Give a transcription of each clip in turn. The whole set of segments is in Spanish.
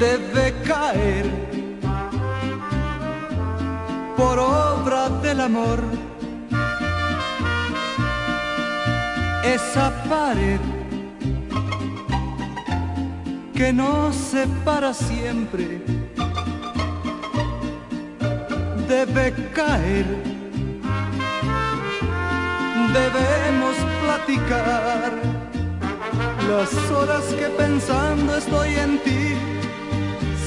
debe caer por obra del amor. Esa pared que nos separa siempre debe caer. Debemos platicar las horas que pensando estoy en ti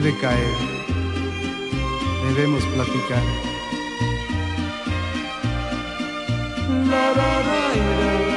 debe caer. Debemos platicar. La, la, la,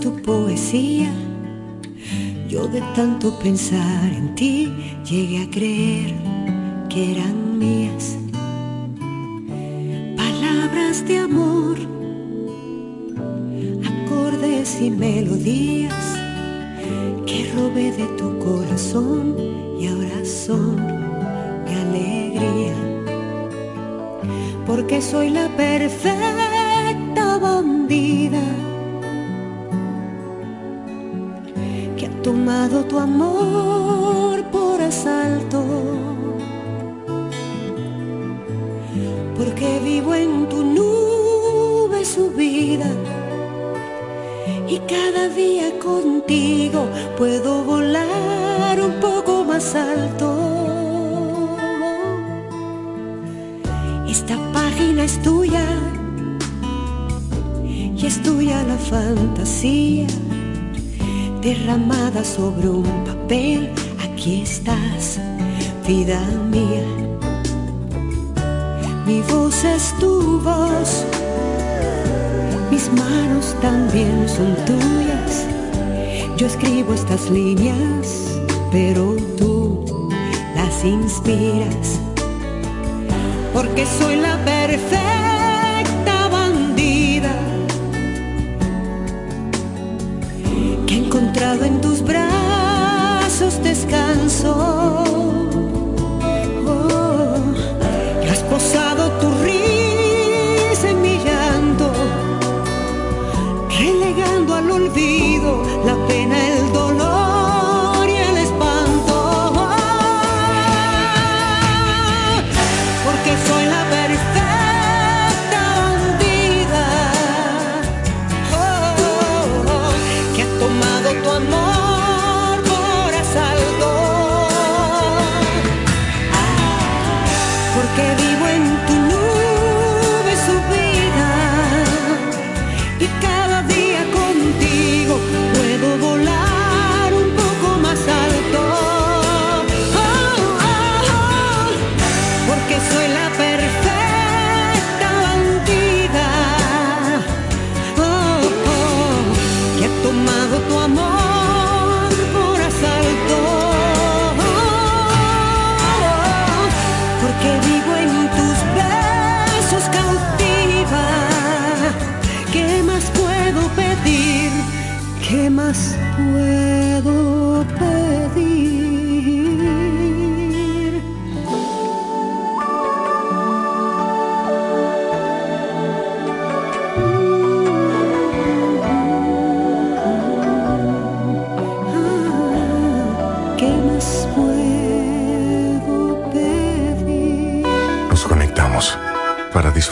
tu poesía. Yo de tanto pensar en ti llegué a creer que eran mías. Tu amor por asalto, porque vivo en tu nube subida y cada día contigo puedo volar un poco más alto. Esta página es tuya y es tuya la fantasía derramada sobre un papel. Aquí estás, vida mía. Mi voz es tu voz, mis manos también son tuyas. Yo escribo estas líneas, pero tú las inspiras. Porque soy la perfecta en tus brazos descanso.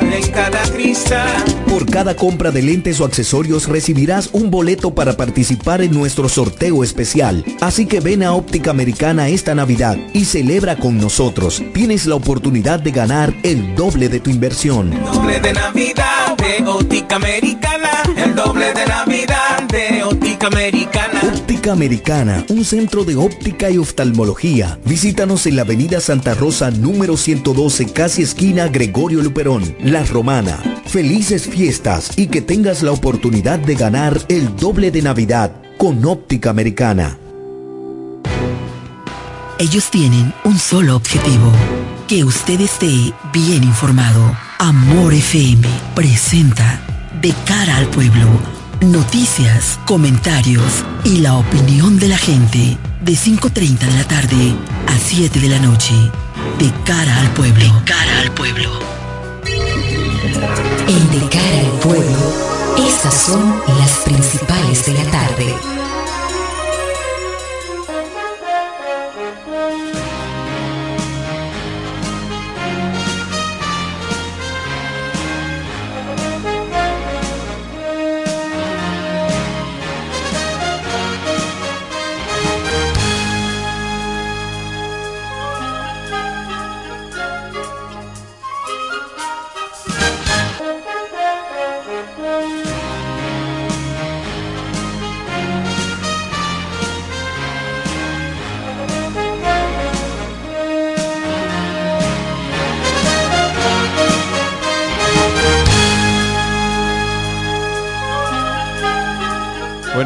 en cada cristal. Por cada compra de lentes o accesorios recibirás un boleto para participar en nuestro sorteo especial. Así que ven a Óptica Americana esta Navidad y celebra con nosotros. Tienes la oportunidad de ganar el doble de tu inversión. doble de Navidad de Óptica Americana. El doble de Navidad de Óptica Americana. Óptica Americana, un centro de óptica y oftalmología. Visítanos en la Avenida Santa Rosa número 112, casi esquina Gregorio Luperón, La Romana. Felices fiestas y que tengas la oportunidad de ganar el doble de Navidad con óptica americana. Ellos tienen un solo objetivo, que usted esté bien informado. Amor FM presenta De cara al pueblo, noticias, comentarios y la opinión de la gente de 5.30 de la tarde a 7 de la noche. De cara al pueblo. De cara al pueblo. En De cara al pueblo, estas son las principales de la tarde.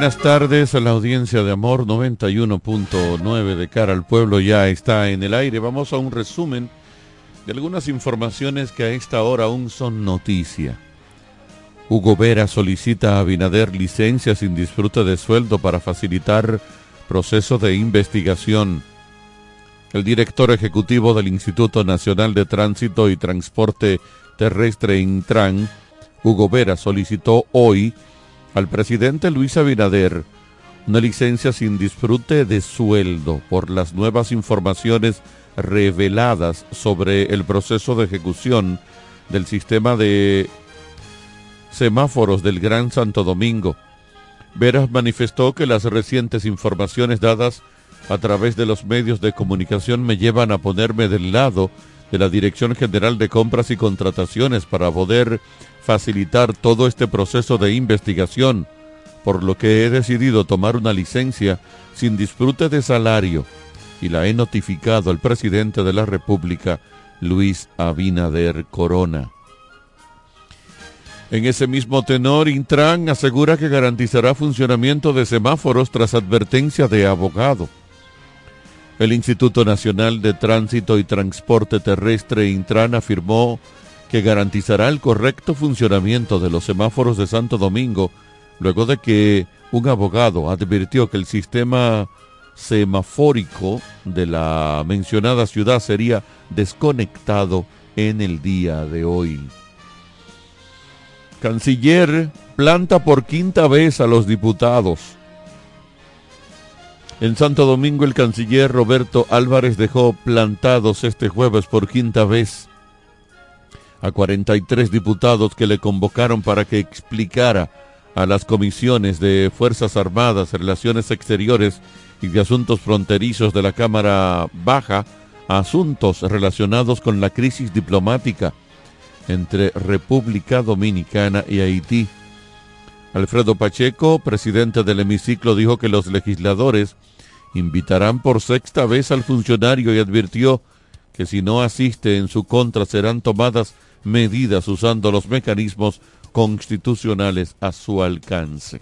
Buenas tardes a la audiencia de Amor 91.9 de cara al pueblo ya está en el aire. Vamos a un resumen de algunas informaciones que a esta hora aún son noticia. Hugo Vera solicita a Abinader licencia sin disfrute de sueldo para facilitar proceso de investigación. El director ejecutivo del Instituto Nacional de Tránsito y Transporte Terrestre Intran, Hugo Vera, solicitó hoy al presidente Luis Abinader una licencia sin disfrute de sueldo por las nuevas informaciones reveladas sobre el proceso de ejecución del sistema de semáforos del Gran Santo Domingo. Veras manifestó que las recientes informaciones dadas a través de los medios de comunicación me llevan a ponerme del lado de la Dirección General de Compras y Contrataciones para poder facilitar todo este proceso de investigación por lo que he decidido tomar una licencia sin disfrute de salario y la he notificado al presidente de la República, Luis Abinader Corona. En ese mismo tenor, Intran asegura que garantizará funcionamiento de semáforos tras advertencia de abogado. El Instituto Nacional de Tránsito y Transporte Terrestre, Intran, afirmó que garantizará el correcto funcionamiento de los semáforos de Santo Domingo luego de que un abogado advirtió que el sistema semafórico de la mencionada ciudad sería desconectado en el día de hoy. Canciller planta por quinta vez a los diputados. En Santo Domingo el canciller Roberto Álvarez dejó plantados este jueves por quinta vez a 43 diputados que le convocaron para que explicara a las comisiones de Fuerzas Armadas, Relaciones Exteriores y de Asuntos Fronterizos de la Cámara Baja asuntos relacionados con la crisis diplomática entre República Dominicana y Haití. Alfredo Pacheco, presidente del hemiciclo, dijo que los legisladores invitarán por sexta vez al funcionario y advirtió que si no asiste en su contra serán tomadas medidas usando los mecanismos constitucionales a su alcance.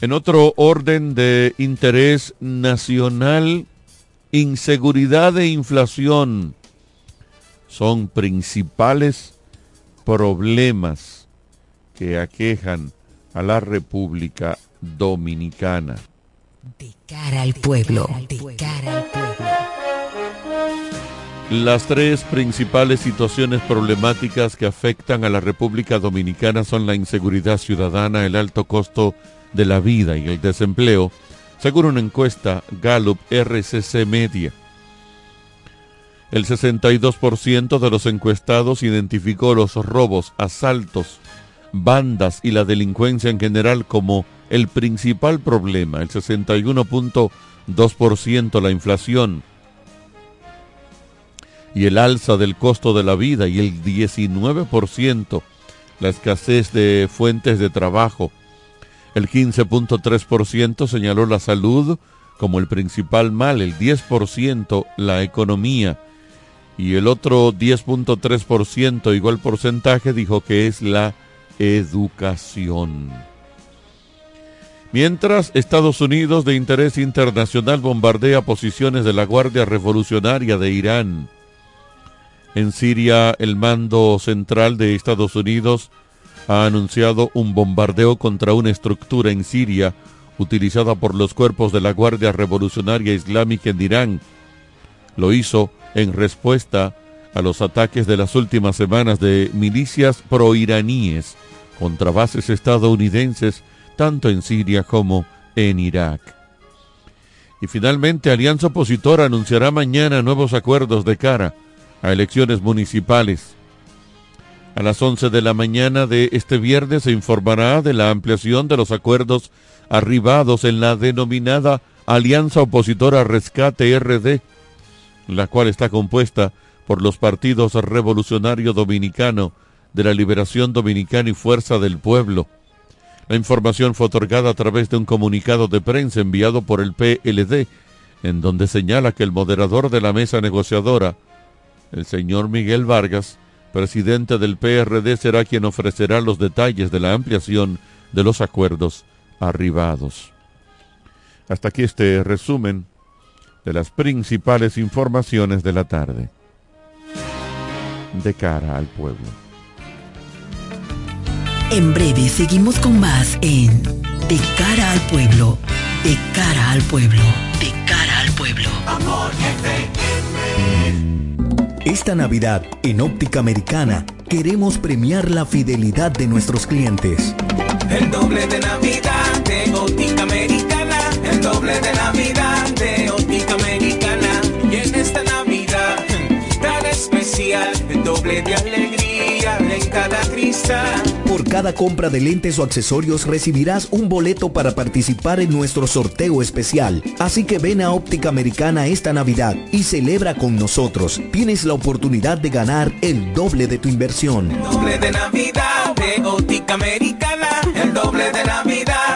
En otro orden de interés nacional, inseguridad e inflación son principales problemas que aquejan a la República Dominicana. De cara al pueblo, de cara al pueblo. Las tres principales situaciones problemáticas que afectan a la República Dominicana son la inseguridad ciudadana, el alto costo de la vida y el desempleo, según una encuesta Gallup RCC Media. El 62% de los encuestados identificó los robos, asaltos, bandas y la delincuencia en general como el principal problema, el 61.2% la inflación, y el alza del costo de la vida y el 19% la escasez de fuentes de trabajo. El 15.3% señaló la salud como el principal mal, el 10% la economía y el otro 10.3%, igual porcentaje, dijo que es la educación. Mientras Estados Unidos de interés internacional bombardea posiciones de la Guardia Revolucionaria de Irán, en Siria, el mando central de Estados Unidos ha anunciado un bombardeo contra una estructura en Siria utilizada por los cuerpos de la Guardia Revolucionaria Islámica en Irán. Lo hizo en respuesta a los ataques de las últimas semanas de milicias proiraníes contra bases estadounidenses tanto en Siria como en Irak. Y finalmente, Alianza Opositora anunciará mañana nuevos acuerdos de cara a elecciones municipales. A las 11 de la mañana de este viernes se informará de la ampliación de los acuerdos arribados en la denominada Alianza Opositora Rescate RD, la cual está compuesta por los partidos Revolucionario Dominicano, de la Liberación Dominicana y Fuerza del Pueblo. La información fue otorgada a través de un comunicado de prensa enviado por el PLD, en donde señala que el moderador de la mesa negociadora, el señor Miguel Vargas, presidente del PRD, será quien ofrecerá los detalles de la ampliación de los acuerdos arribados. Hasta aquí este resumen de las principales informaciones de la tarde. De cara al pueblo. En breve seguimos con más en De cara al pueblo, de cara al pueblo, de cara al pueblo. Amor Esta Navidad, en Óptica Americana, queremos premiar la fidelidad de nuestros clientes. El doble de Navidad de Óptica Americana, el doble de Navidad de Óptica Americana. Y en esta Navidad tan especial, el doble de alegría en cada cristal. Cada compra de lentes o accesorios recibirás un boleto para participar en nuestro sorteo especial. Así que ven a Óptica Americana esta Navidad y celebra con nosotros. Tienes la oportunidad de ganar el doble de tu inversión. Doble de Navidad de Americana, el doble de Navidad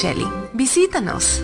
Visítanos.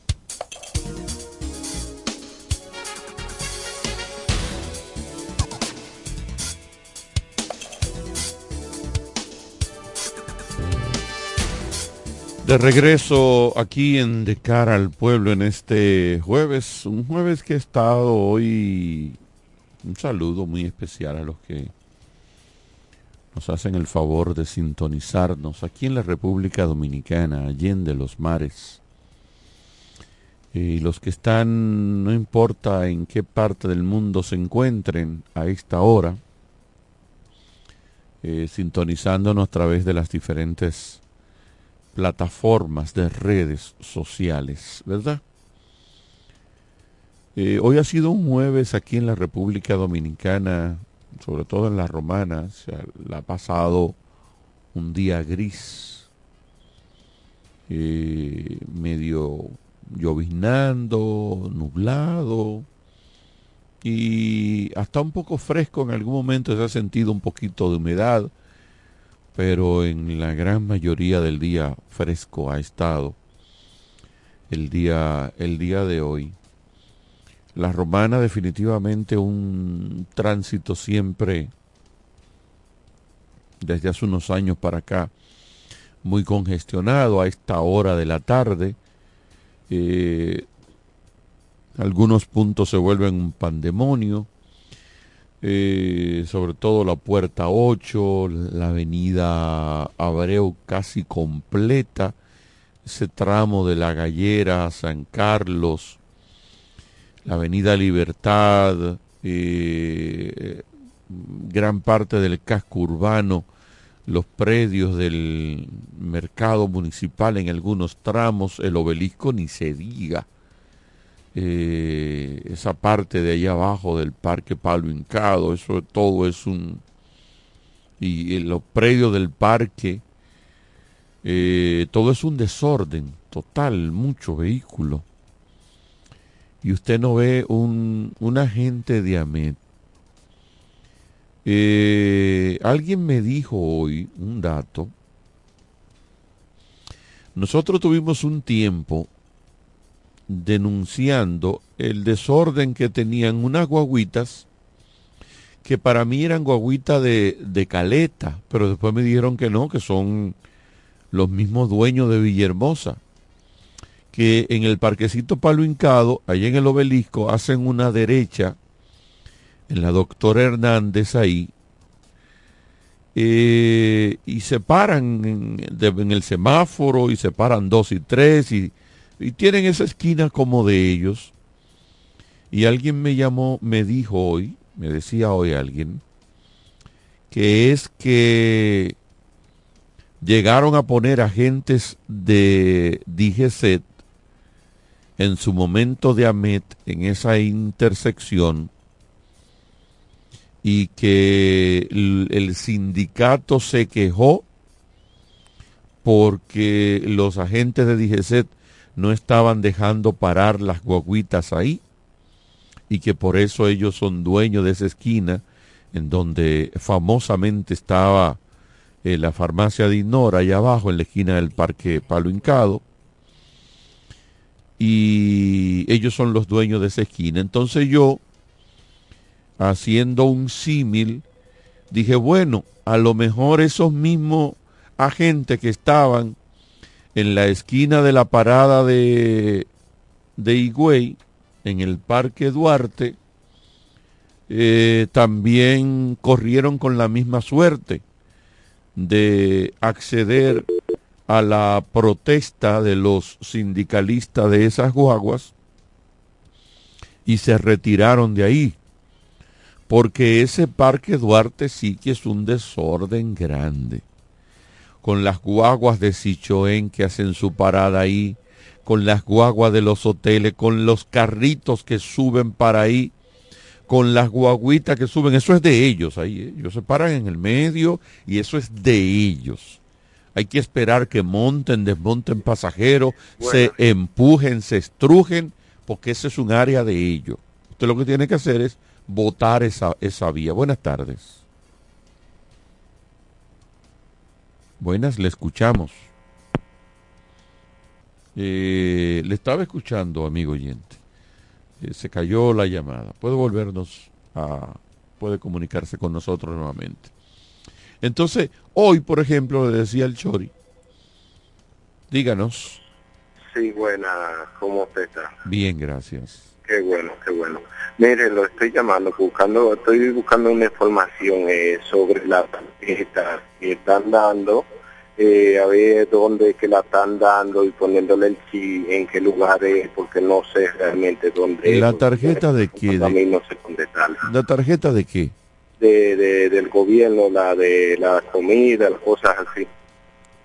De regreso aquí en De cara al pueblo en este jueves, un jueves que he estado hoy, un saludo muy especial a los que nos hacen el favor de sintonizarnos aquí en la República Dominicana, allende los mares. Y los que están, no importa en qué parte del mundo se encuentren a esta hora, eh, sintonizándonos a través de las diferentes plataformas de redes sociales, ¿verdad? Eh, hoy ha sido un jueves aquí en la República Dominicana, sobre todo en la romana, se ha, la ha pasado un día gris, eh, medio lloviznando, nublado y hasta un poco fresco, en algún momento se ha sentido un poquito de humedad, pero en la gran mayoría del día fresco ha estado. el día, el día de hoy. La romana definitivamente un tránsito siempre, desde hace unos años para acá, muy congestionado a esta hora de la tarde. Eh, algunos puntos se vuelven un pandemonio, eh, sobre todo la puerta 8, la avenida Abreu casi completa, ese tramo de la Gallera, San Carlos, la avenida Libertad, eh, gran parte del casco urbano, los predios del mercado municipal en algunos tramos, el obelisco ni se diga. Eh, esa parte de allá abajo del parque Palo Hincado, eso todo es un... Y, los predios del parque, eh, todo es un desorden total, mucho vehículo. Y usted no ve un, un agente de AMET. Eh, alguien me dijo hoy un dato. Nosotros tuvimos un tiempo denunciando el desorden que tenían unas guaguitas que para mí eran guaguitas de, de, caleta, pero después me dijeron que no, que son los mismos dueños de Villahermosa, que en el parquecito Palo Hincado, en el obelisco, hacen una derecha en la doctora Hernández ahí, eh, y se paran en, en, el semáforo y se paran dos y tres y y tienen esa esquina como de ellos. Y alguien me llamó, me dijo hoy, me decía hoy alguien, que es que llegaron a poner agentes de DGCET en su momento de AMET en esa intersección y que el, sindicato se quejó porque los agentes de DGCET no estaban dejando parar las guaguitas ahí y que por eso ellos son dueños de esa esquina en donde famosamente estaba eh, la farmacia de Inora allá abajo en la esquina del parque Palo Hincado y ellos son los dueños de esa esquina. Entonces yo, haciendo un símil, dije, bueno, a lo mejor esos mismos agentes que estaban en la esquina de la parada de, de en el Parque Duarte, eh, también corrieron con la misma suerte de acceder a la protesta de los sindicalistas de esas guaguas y se retiraron de ahí. Porque ese Parque Duarte sí que es un desorden grande con las guaguas de Sichoén que hacen su parada ahí, con las guaguas de los hoteles, con los carritos que suben para ahí, con las guaguitas que suben, eso es de ellos ahí, ¿eh? ellos se paran en el medio y eso es de ellos. Hay que esperar que monten, desmonten pasajeros, se empujen, se estrujen, porque ese es un área de ellos. Usted lo que tiene que hacer es votar esa, esa vía. Buenas tardes. Buenas, le escuchamos. Eh, le estaba escuchando, amigo oyente. Eh, se cayó la llamada. Puede volvernos a... puede comunicarse con nosotros nuevamente. Entonces, hoy, por ejemplo, le decía el Chori, díganos. Sí, buena, ¿cómo usted está? Bien, gracias. Qué bueno, qué bueno. Mire, lo estoy llamando, buscando, estoy buscando una información eh, sobre la tarjeta que están dando, eh, a ver dónde que la están dando y poniéndole el chi, en qué lugar es, porque no sé realmente dónde ¿La tarjeta de qué? A mí no sé dónde está. ¿La tarjeta de qué? De, de, del gobierno, la de la comida, las cosas así.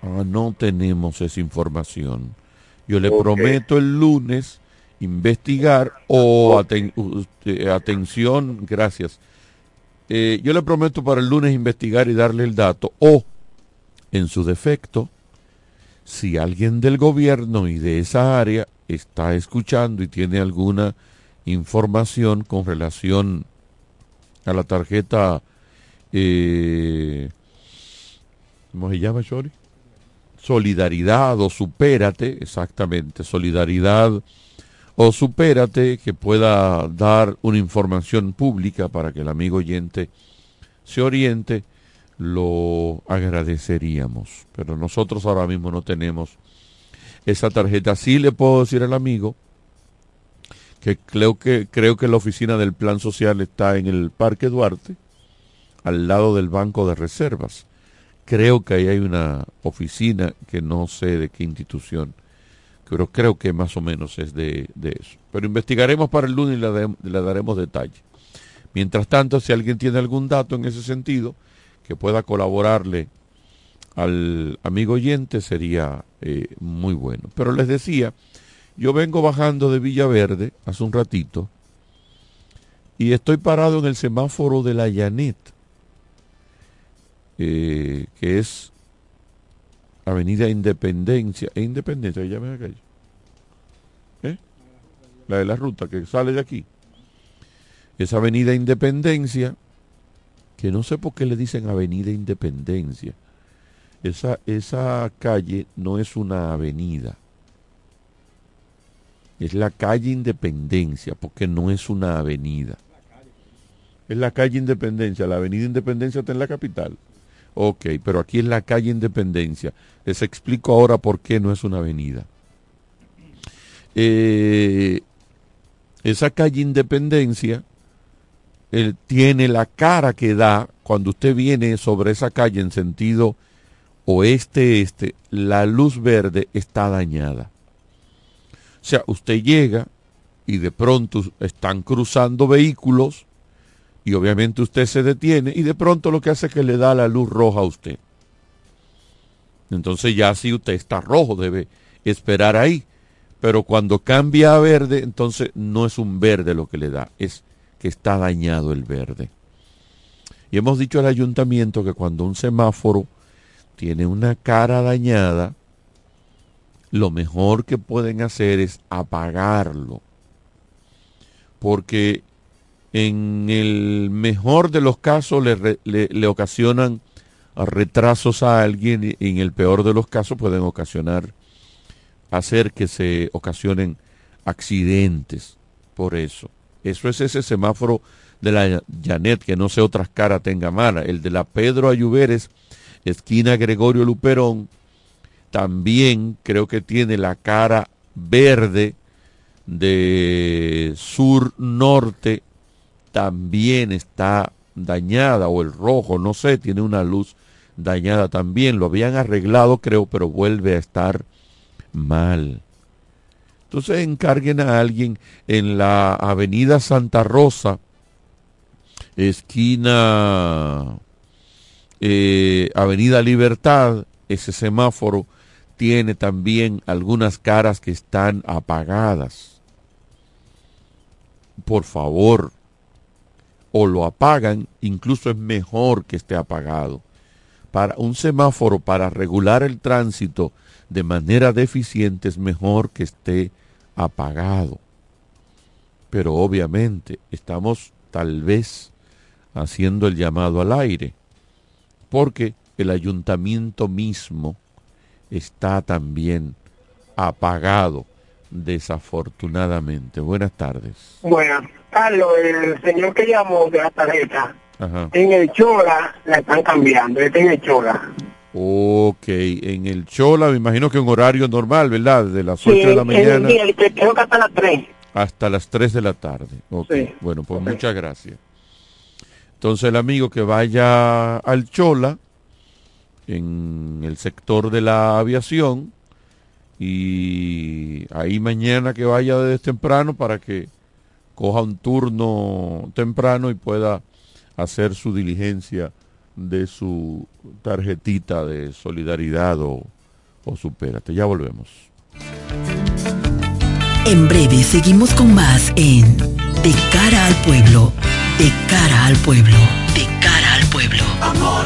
Ah, no tenemos esa información. Yo le prometo el lunes investigar o atención, gracias. Eh, yo le prometo para el lunes investigar y darle el dato o, en su defecto, si alguien del gobierno y de esa área está escuchando y tiene alguna información con relación a la tarjeta, eh, ¿cómo se llama, Chori? solidaridad o supérate, exactamente, solidaridad o supérate que pueda dar una información pública para que el amigo oyente se oriente, lo agradeceríamos. Pero nosotros ahora mismo no tenemos esa tarjeta. Sí le puedo decir al amigo que creo que creo que la oficina del Plan Social está en el Parque Duarte, al lado del Banco de Reservas. Creo que ahí hay una oficina que no sé de qué institución pero creo que más o menos es de, eso. Pero investigaremos para el lunes y le, daremos detalle. Mientras tanto, si alguien tiene algún dato en ese sentido que pueda colaborarle al amigo oyente, sería eh, muy bueno. Pero les decía, yo vengo bajando de Villaverde hace un ratito y estoy parado en el semáforo de la Llanet, eh, que es Avenida Independencia. ¿Es Independencia? Ya me calle. ¿Eh? La de la ruta que sale de aquí. Esa Avenida Independencia, que no sé por qué le dicen Avenida Independencia. Esa, esa calle no es una avenida. Es la calle Independencia, porque no es una avenida. Es la calle Independencia. La avenida Independencia está en la capital. Ok, pero aquí es la calle Independencia. Les explico ahora por qué no es una avenida. Eh, esa calle Independencia tiene la cara que da cuando usted viene sobre esa calle en sentido oeste-este, la luz verde está dañada. O sea, usted llega y de pronto están cruzando vehículos y obviamente usted se detiene y de pronto lo que hace es que le da la luz roja a usted. Entonces ya si usted está rojo debe esperar ahí. Pero cuando cambia a verde, entonces no es un verde lo que le da, es que está dañado el verde. Y hemos dicho al ayuntamiento que cuando un semáforo tiene una cara dañada, lo mejor que pueden hacer es apagarlo. Porque en el mejor de los casos le, ocasionan retrasos a alguien y en el peor de los casos pueden ocasionar, hacer que se ocasionen accidentes por eso. Eso es ese semáforo de la Janet, que no sé otras caras tenga mala. El de la Pedro Ayuberes, esquina Gregorio Luperón, también creo que tiene la cara verde de sur-norte también está dañada o el rojo, no sé, tiene una luz dañada también. Lo habían arreglado, creo, pero vuelve a estar mal. Entonces encarguen a alguien en la avenida Santa Rosa, esquina eh, Avenida Libertad, ese semáforo tiene también algunas caras que están apagadas. Por favor, o lo apagan, incluso es mejor que esté apagado. Para un semáforo para regular el tránsito de manera deficiente es mejor que esté apagado. Pero obviamente estamos tal vez haciendo el llamado al aire, porque el ayuntamiento mismo está también apagado, desafortunadamente. Buenas tardes. Buenas. Carlos, el señor que llamó de la tarjeta, en el Chola la están cambiando, está en el Chola. Ok, en el Chola me imagino que un horario normal, ¿verdad? De las 8 de la mañana. Sí, creo que hasta las 3. Hasta las 3 de la tarde. Ok, bueno, pues muchas gracias. Entonces el amigo que vaya al Chola, en el sector de la aviación, y ahí mañana que vaya desde temprano para que coja un turno temprano y pueda hacer su diligencia de su tarjetita de solidaridad o, o supérate. Ya volvemos. En breve seguimos con más en De cara al pueblo, de cara al pueblo, de cara al pueblo. Amor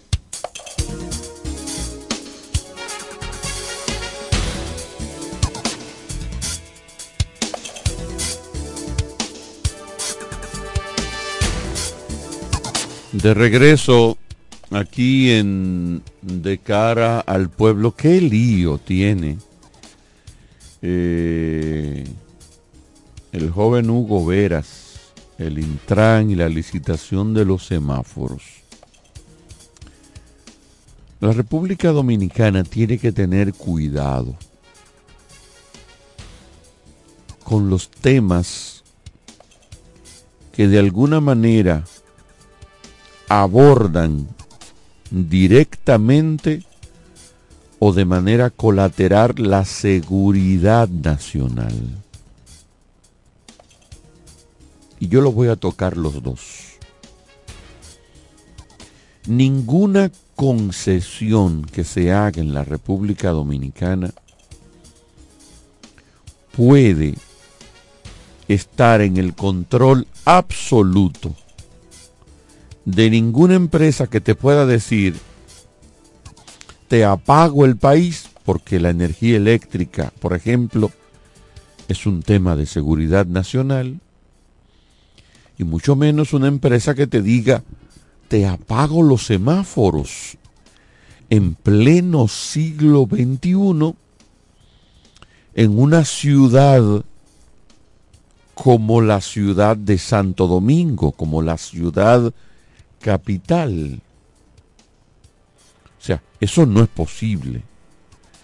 De regreso aquí en De cara al pueblo, qué lío tiene eh, el joven Hugo Veras, el Intran y la licitación de los semáforos. La República Dominicana tiene que tener cuidado con los temas que de alguna manera abordan directamente o de manera colateral la seguridad nacional. Y yo lo voy a tocar los dos. Ninguna concesión que se haga en la República Dominicana puede estar en el control absoluto de ninguna empresa que te pueda decir, te apago el país porque la energía eléctrica, por ejemplo, es un tema de seguridad nacional, y mucho menos una empresa que te diga, te apago los semáforos en pleno siglo XXI en una ciudad como la ciudad de Santo Domingo, como la ciudad capital. O sea, eso no es posible.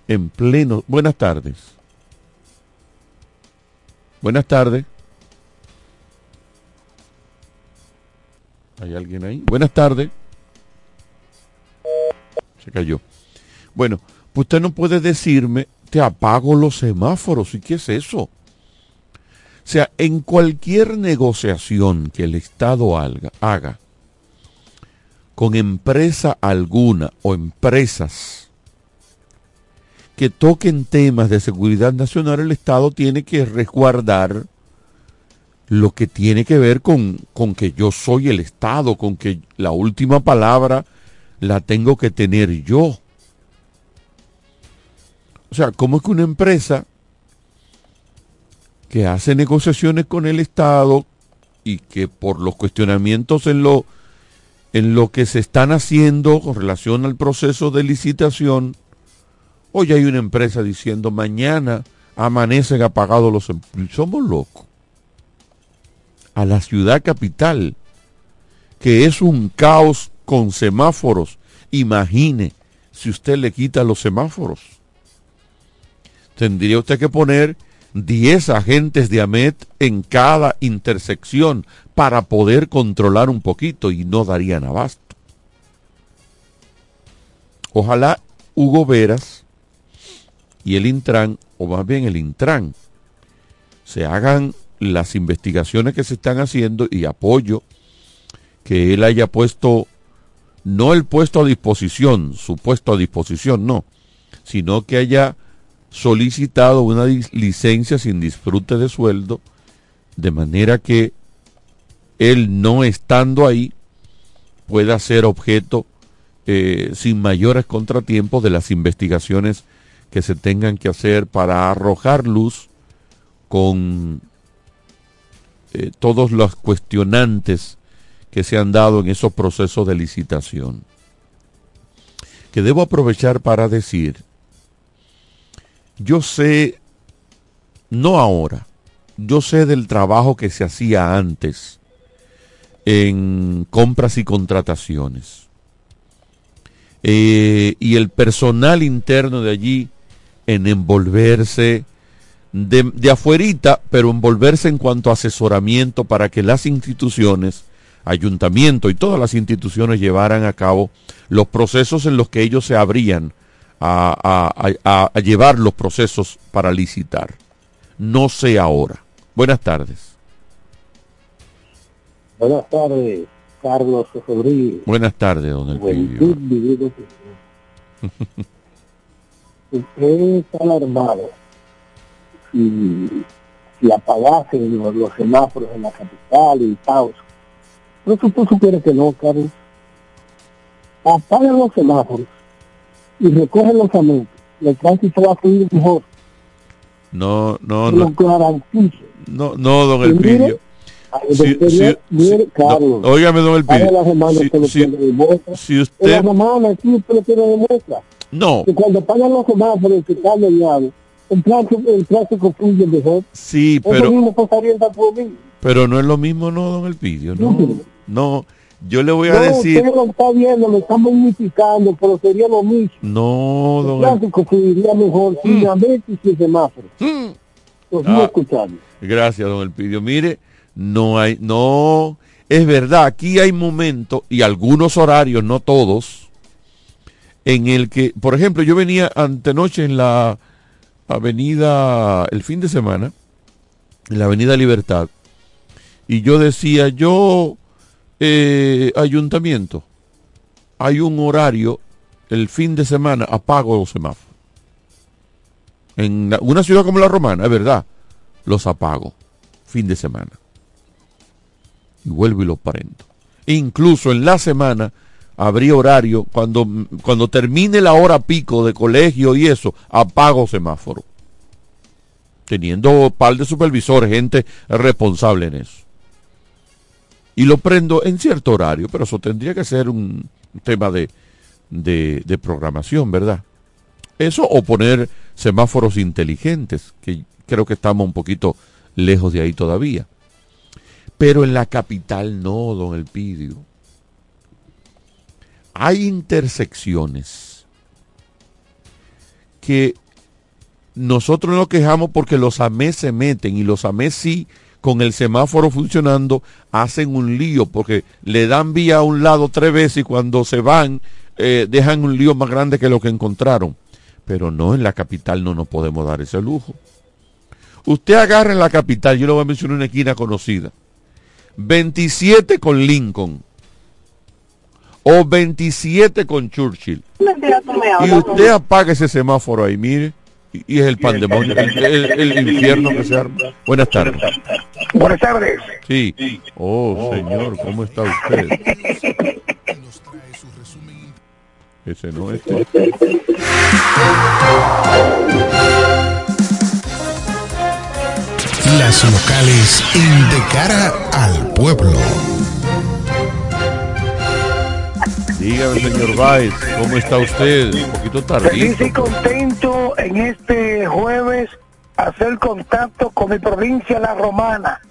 En pleno... Buenas tardes. Buenas tardes. ¿Hay alguien ahí? Buenas tardes. Se cayó. Bueno, pues usted no puede decirme, te apago los semáforos. ¿Y qué es eso? O sea, en cualquier negociación que el Estado haga, haga con empresa alguna o empresas que toquen temas de seguridad nacional, el Estado tiene que resguardar lo que tiene que ver con, con que yo soy el Estado, con que la última palabra la tengo que tener yo. O sea, ¿cómo es que una empresa que hace negociaciones con el Estado y que por los cuestionamientos en lo, en lo que se están haciendo con relación al proceso de licitación, hoy hay una empresa diciendo mañana amanecen apagados los empleos. Somos locos. A la ciudad capital, que es un caos con semáforos. Imagine si usted le quita los semáforos tendría usted que poner 10 agentes de AMET en cada intersección para poder controlar un poquito y no darían abasto. Ojalá Hugo Veras y el Intran, o más bien el Intran, se hagan las investigaciones que se están haciendo y apoyo que él haya puesto, no el puesto a disposición, su puesto a disposición, no, sino que haya solicitado una licencia sin disfrute de sueldo, de manera que él no estando ahí pueda ser objeto eh, sin mayores contratiempos de las investigaciones que se tengan que hacer para arrojar luz con eh, todos los cuestionantes que se han dado en esos procesos de licitación. Que debo aprovechar para decir yo sé, no ahora, yo sé del trabajo que se hacía antes en compras y contrataciones. Eh, y el personal interno de allí en envolverse de, de afuerita, pero envolverse en cuanto a asesoramiento para que las instituciones, ayuntamiento y todas las instituciones llevaran a cabo los procesos en los que ellos se abrían a, llevar los procesos para licitar. No sé ahora. Buenas tardes. Buenas tardes, Carlos Rodríguez. Buenas tardes, don Elpidio. Usted está alarmado si, si apagasen los, semáforos en la capital y caos. Pero tú, tú supieras que no, Carlos. Apagan los semáforos y recogen los amentos, el tránsito va a fluir mejor. No, no, no. No, no, don Elpidio. Si, si, mire, Carlos, no, óigame, don Elpidio. Si, si, si usted... No. Que cuando pagan los semáforos que están dañados, el tránsito, el tránsito fluye mejor. Sí, pero... Eso mismo pasaría en Pero no es lo mismo, no, don Elpidio. No, no. Yo le voy a no, decir. Usted lo está viendo, lo está magnificando, pero sería lo mismo. No, don. Clásico fluiría mejor mm. sin ametis y sin semáforo. Mm. Lo sigo Ah. Gracias, don Elpidio. Mire, no hay, no, es verdad, aquí hay momentos y algunos horarios, no todos, en el que, por ejemplo, yo venía antenoche en la avenida, el fin de semana, en la avenida Libertad, y yo decía, yo, eh, ayuntamiento, hay un horario, el fin de semana, apago los semáforos. En una ciudad como la Romana, es verdad, los apago, fin de semana. Y vuelvo y los prendo. Incluso en la semana habría horario, cuando, cuando termine la hora pico de colegio y eso, apago semáforo. Teniendo par de supervisores, gente responsable en eso. Y lo prendo en cierto horario, pero eso tendría que ser un tema de, de, programación, ¿verdad? Eso o poner semáforos inteligentes, que creo que estamos un poquito lejos de ahí todavía. Pero en la capital no, don Elpidio. Hay intersecciones que nosotros nos quejamos porque los AMES se meten y los AMES sí, con el semáforo funcionando, hacen un lío porque le dan vía a un lado tres veces y cuando se van eh, dejan un lío más grande que lo que encontraron. Pero no, en la capital no nos podemos dar ese lujo. Usted agarra en la capital, yo le voy a mencionar una esquina conocida, 27 con Lincoln o 27 con Churchill. Y usted apaga ese semáforo ahí, mire y, es el pandemonio, el, el, infierno que se arma. Buenas tardes. Buenas tardes. Sí. Oh, señor, ¿cómo está usted? Ese no es. Este. Las locales en De Cara al Pueblo. Dígame, señor Baez, ¿cómo está usted? Un poquito tarde. Feliz y contento en este jueves hacer contacto con mi provincia La Romana,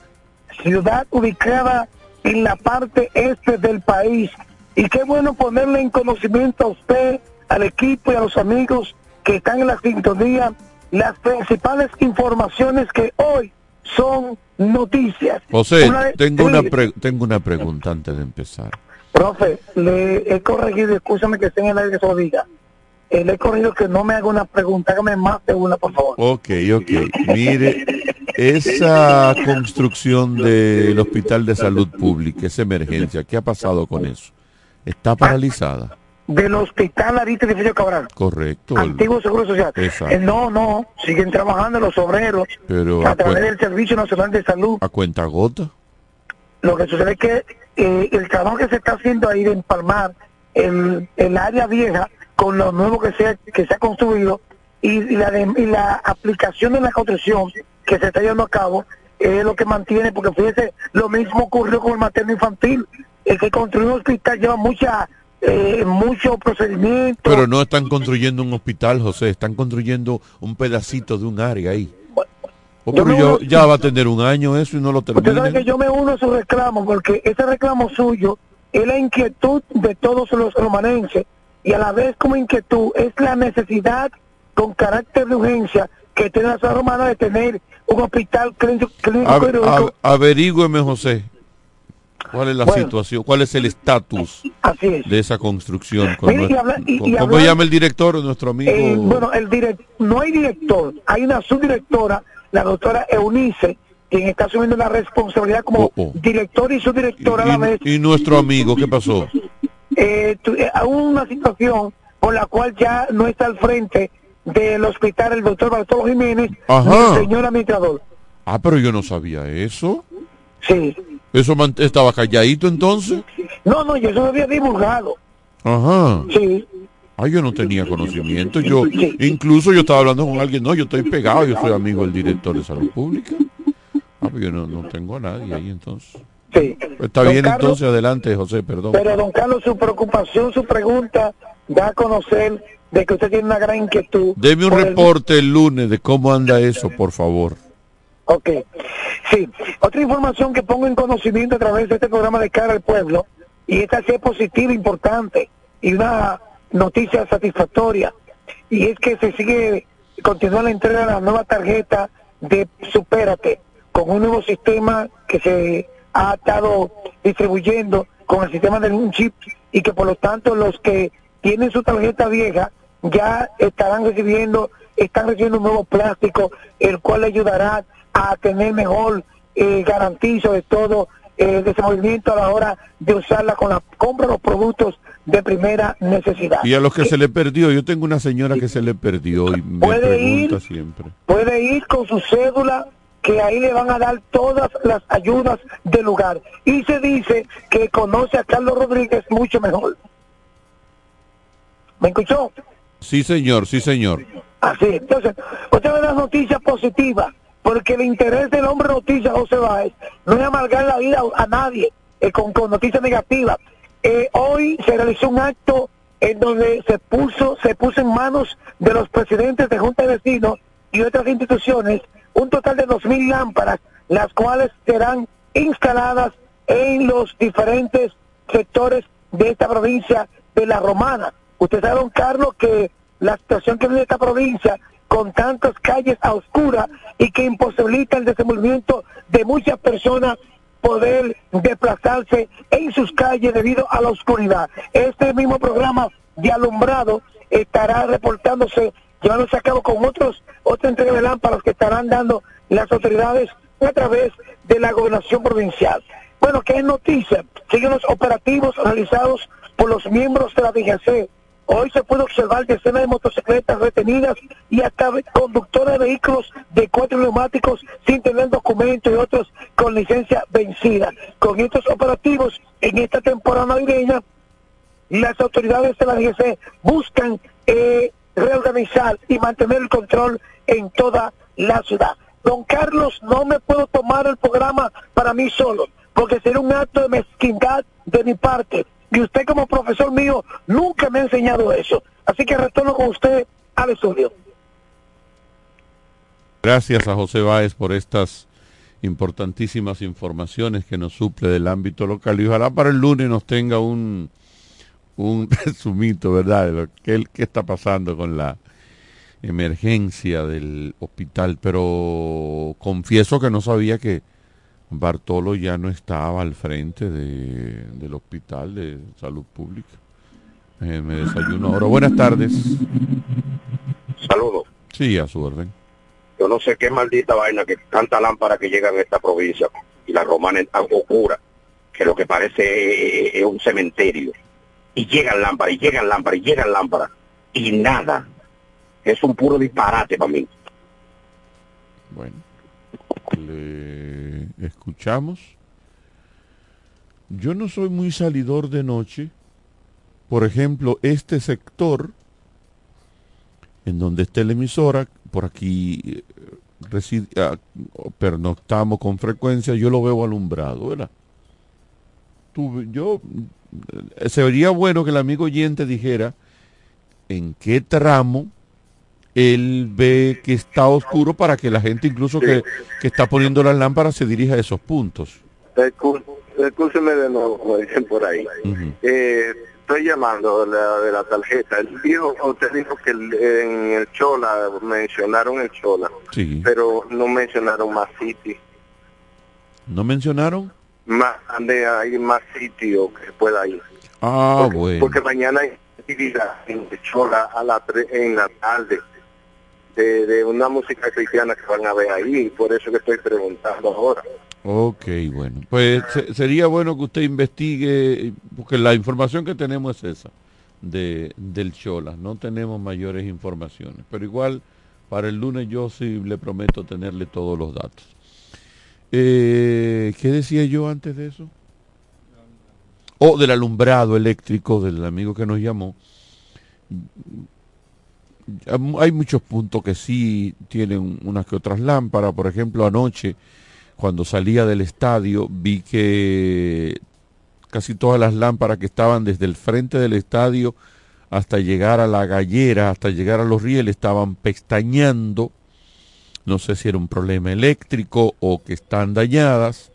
ciudad ubicada en la parte este del país. Y qué bueno ponerle en conocimiento a usted, al equipo y a los amigos que están en la sintonía las principales informaciones que hoy son noticias. José, tengo, una tengo una pregunta antes de empezar. Profe, le he corregido, escúchame que esté en el aire que se lo diga. Eh, le he corregido que no me haga una pregunta, hágame más de una, por favor. Ok, ok. Mire, esa construcción del Hospital de Salud Pública, esa emergencia, ¿qué ha pasado con eso? ¿Está paralizada? Del Hospital Arite Edificio Cabral. Correcto. Antiguo Seguro Social. Eh, no, no, siguen trabajando los obreros Pero a, través del Servicio Nacional de Salud. ¿A cuenta gota? Lo que sucede es que eh, el trabajo que se está haciendo ahí de empalmar el, el área vieja con lo nuevo que se, que se ha construido y, la y la aplicación de la construcción que se está llevando a cabo es lo que mantiene, porque fíjese, lo mismo ocurrió con el materno infantil. El que construyó un hospital lleva mucha eh, mucho procedimiento. Pero no están construyendo un hospital, José, están construyendo un pedacito de un área ahí. Oh, ya va a tener un año eso y no lo termina. Que yo me uno a su reclamo porque ese reclamo suyo es la inquietud de todos los romanenses y a la vez como inquietud es la necesidad con carácter de urgencia que tiene la ciudad romana de tener un hospital clínico, clínico Averígüeme, José, cuál es la situación, cuál es el estatus de esa construcción. ¿Cómo llama el director, nuestro amigo? Eh, bueno, el direct, no hay director, hay una subdirectora la doctora Eunice, quien está asumiendo la responsabilidad como oh, oh. director y subdirectora a la vez. ¿Y nuestro amigo qué pasó? Eh, eh una situación por la cual ya no está al frente del hospital el doctor Bartolo Jiménez, el señor administrador. Ah, pero yo no sabía eso. Sí. ¿Eso estaba calladito entonces? No, no, yo eso lo había divulgado. Ajá. Sí. Ay, yo no tenía conocimiento. Yo, incluso yo estaba hablando con alguien, no, yo estoy pegado, yo soy amigo del director de salud pública. Ah, pues yo no, no tengo a nadie ahí entonces. Sí. Está bien entonces, adelante, José, perdón. Pero, don Carlos, su preocupación, su pregunta, da a conocer de que usted tiene una gran inquietud. Deme un reporte el... lunes de cómo anda eso, por favor. Ok. Sí. Otra información que pongo en conocimiento a través de este programa de cara al pueblo, y esta sí es positiva, importante, y una noticia satisfactoria. Y es que se sigue, continúa la entrega de la nueva tarjeta de Supérate con un nuevo sistema que se ha estado distribuyendo con el sistema de un chip y que por lo tanto los que tienen su tarjeta vieja ya estarán recibiendo, están recibiendo un nuevo plástico, el cual le ayudará a tener mejor eh, garantizo de todo eh, desenvolvimiento a la hora de usarla con la compra de los productos de primera necesidad. Y a los que se le perdió, yo tengo una señora que se le perdió y me puede pregunta siempre. Puede ir con su cédula que ahí le van a dar todas las ayudas del lugar. Y se dice que conoce a Carlos Rodríguez mucho mejor. ¿Me escuchó? Sí, señor, sí, señor. Así, entonces, otra de las noticias positivas, porque el interés del hombre noticia José Báez no es amargar la vida a nadie eh, con, con noticias negativas, eh, hoy se realizó un acto en donde se puso, se puso en manos de los presidentes de Junta de Vecinos y otras instituciones un total de 2.000 lámparas las cuales serán instaladas en los diferentes sectores de esta provincia de La Romana. Usted sabe, don Carlos, que la situación que vive esta provincia con tantas calles a oscuras y que imposibilita el desenvolvimiento de muchas personas poder desplazarse en sus calles debido a la oscuridad. Este mismo programa de alumbrado estará reportándose, llevándose a cabo con otros, otra entrega de lámparas que estarán dando las autoridades a través de la gobernación provincial. Bueno, ¿qué noticia? Siguen los operativos realizados por los miembros de la DGC. Hoy se puede observar decenas de motocicletas retenidas y hasta conductores de vehículos de cuatro neumáticos sin tener documentos y otros con licencia vencida. Con estos operativos en esta temporada navideña, las autoridades de la DGC buscan eh, reorganizar y mantener el control en toda la ciudad. Don Carlos, no me puedo tomar el programa para mí solo, porque sería un acto de mezquindad de mi parte. Y usted como profesor mío nunca me ha enseñado eso. Así que retorno con usted al estudio. Gracias a José Báez por estas importantísimas informaciones que nos suple del ámbito local. Y ojalá para el lunes nos tenga un, un resumito, ¿verdad? De lo que, está pasando con la emergencia del hospital. Pero confieso que no sabía que Bartolo ya no estaba al frente de, del hospital de salud pública. Eh, me desayuno ahora. Buenas tardes. Saludos. Sí, a su orden. Yo no sé qué maldita vaina que tanta lámpara que llega en esta provincia y la romana es tan oscura que lo que parece es un cementerio. Y llegan lámparas, y llegan lámparas, y llegan lámparas. Y nada. Es un puro disparate para mí. Bueno, le escuchamos. Yo no soy muy salidor de noche. Por ejemplo, este sector, en donde está la emisora, por aquí reside, ah, pernoctamos con frecuencia, yo lo veo alumbrado, ¿verdad? Tú, yo, eh, sería bueno que el amigo oyente dijera en qué tramo él ve que está oscuro para que la gente incluso que, que está poniendo las lámparas se dirija a esos puntos. Escúcheme de nuevo, como dicen por ahí. eh, estoy llamando de la, de la tarjeta. El dijo, usted dijo que el- en el Chola mencionaron el Chola, Sí. pero no mencionaron más City. ¿No mencionaron? Más, ande, hay más sitio que pueda ir. Ah, porque, bueno. porque mañana hay actividad en Chola a la tre- en la tarde de, una música cristiana que van a ver ahí, por eso que estoy preguntando ahora. Ok, bueno. Pues se- sería bueno que usted investigue, porque la información que tenemos es esa, de, del Chola. No tenemos mayores informaciones. Pero igual, para el lunes yo sí le prometo tenerle todos los datos. Eh, ¿Qué decía yo antes de eso? O del alumbrado eléctrico del amigo que nos llamó. Hay muchos puntos que sí tienen unas que otras lámparas. Por ejemplo, anoche, cuando salía del estadio, vi que casi todas las lámparas que estaban desde el frente del estadio hasta llegar a la gallera, hasta llegar a los rieles, estaban pestañeando. No sé si era un problema eléctrico o que están dañadas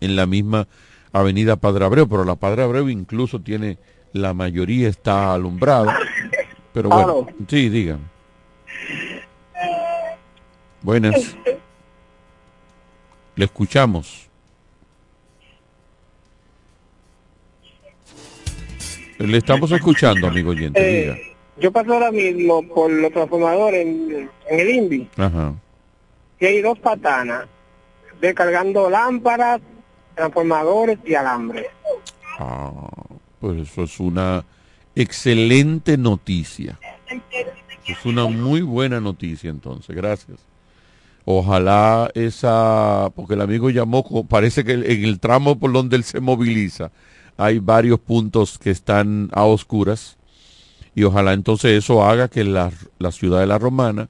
en la misma avenida Padre Abreu, pero la Padre Abreu incluso tiene, la mayoría está alumbrada. Pero bueno, Aló. sí, digan. Buenas. Le escuchamos. Le estamos escuchando, amigo oyente, diga. Eh, yo paso ahora mismo por los transformadores en, en el INVI Ajá. y hay dos patanas descargando lámparas, transformadores y alambres. Ah, pues eso es una excelente noticia. Es una muy buena noticia entonces, gracias. Ojalá esa, porque el amigo llamó, parece que en el tramo por donde él se moviliza hay varios puntos que están a oscuras y ojalá entonces eso haga que la, la ciudad de la Romana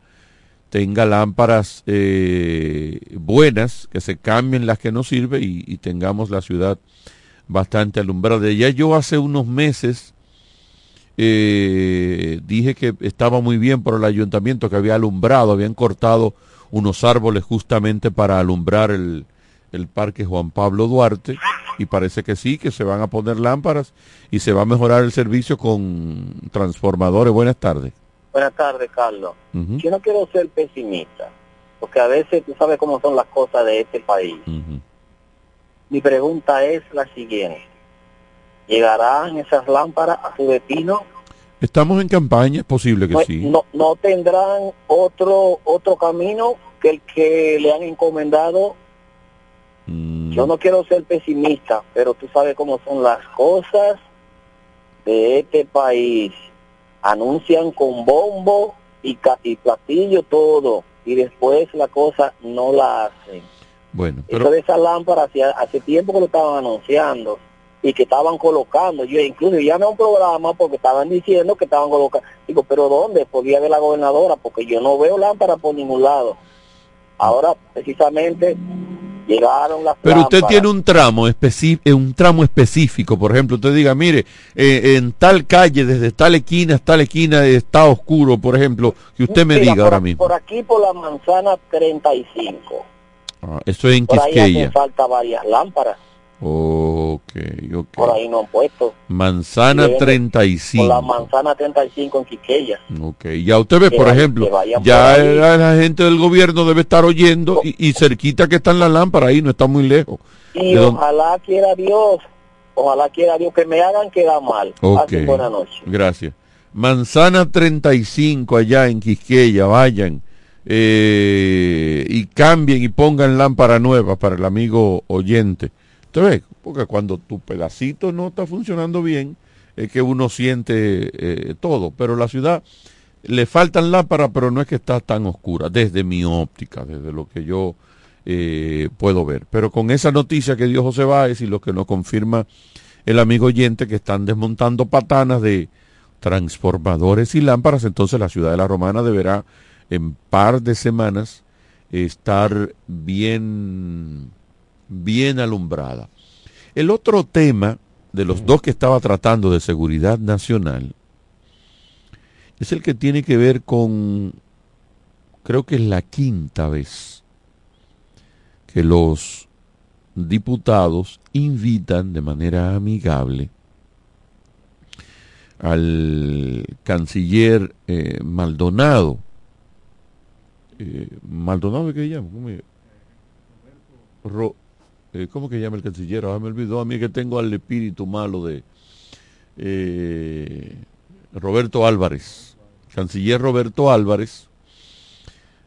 tenga lámparas eh, buenas, que se cambien las que no sirven y, y tengamos la ciudad bastante alumbrada. Ya yo hace unos meses eh, dije que estaba muy bien por el ayuntamiento que había alumbrado, habían cortado unos árboles justamente para alumbrar el, el Parque Juan Pablo Duarte y parece que sí, que se van a poner lámparas y se va a mejorar el servicio con transformadores. Buenas tardes. Buenas tardes, Carlos. Yo no quiero ser pesimista, porque a veces tú sabes cómo son las cosas de este país. Mi pregunta es la siguiente. ¿Llegarán esas lámparas a su destino? Estamos en campaña, es posible que no, sí. No, no tendrán otro otro camino que el que le han encomendado. Mm. Yo no quiero ser pesimista, pero tú sabes cómo son las cosas de este país. Anuncian con bombo y, ca- y platillo todo, y después la cosa no la hacen. Bueno, Eso de esas lámparas hace, hace tiempo que lo estaban anunciando y que estaban colocando. Yo incluso llamé a un programa porque estaban diciendo que estaban colocando. Digo, pero ¿dónde? Por vía de la gobernadora, porque yo no veo lámparas por ningún lado. Ahora, precisamente, llegaron las Pero usted tiene un tramo específico, un tramo específico, por ejemplo, usted diga, mire, eh, en tal calle, desde tal esquina hasta tal esquina está oscuro, por ejemplo, que usted me Mira, diga por, ahora mismo. Por aquí, por la manzana 35. Ah, eso es en Por ahí hacen Quisqueya. falta varias lámparas. Ok, ok. Por ahí no han puesto. Manzana Deben de- Por la 35. manzana 35 en Quiqueya. Ok, ya usted ve, Que por vaya- ejemplo, ya por la, gente del gobierno debe estar oyendo y, y cerquita que están las lámparas ahí, no está muy lejos. Y ojalá quiera Dios, ojalá quiera Dios que me hagan quedar mal. Ok, Pasen buena noche. gracias. Manzana 35 allá en Quisqueya, vayan eh, y cambien y pongan lámpara nueva para el amigo oyente. Ve, porque cuando tu pedacito no está funcionando bien, es que uno siente eh, todo, pero la ciudad le faltan lámparas, pero no es que está tan oscura, desde mi óptica, desde lo que yo eh, puedo ver. Pero con esa noticia que dio José Báez y lo que nos confirma el amigo oyente que están desmontando patanas de transformadores y lámparas, entonces la ciudad de la Romana deberá en par de semanas estar bien bien alumbrada. El otro tema de los dos que estaba tratando de seguridad nacional es el que tiene que ver con, creo que es la quinta vez que los diputados invitan de manera amigable al canciller eh, Maldonado. Eh, Maldonado, ¿qué. Ro- eh, ¿Cómo que llama el canciller? Ahora me olvidó a mí que tengo al espíritu malo de eh, Roberto Álvarez. Canciller Roberto Álvarez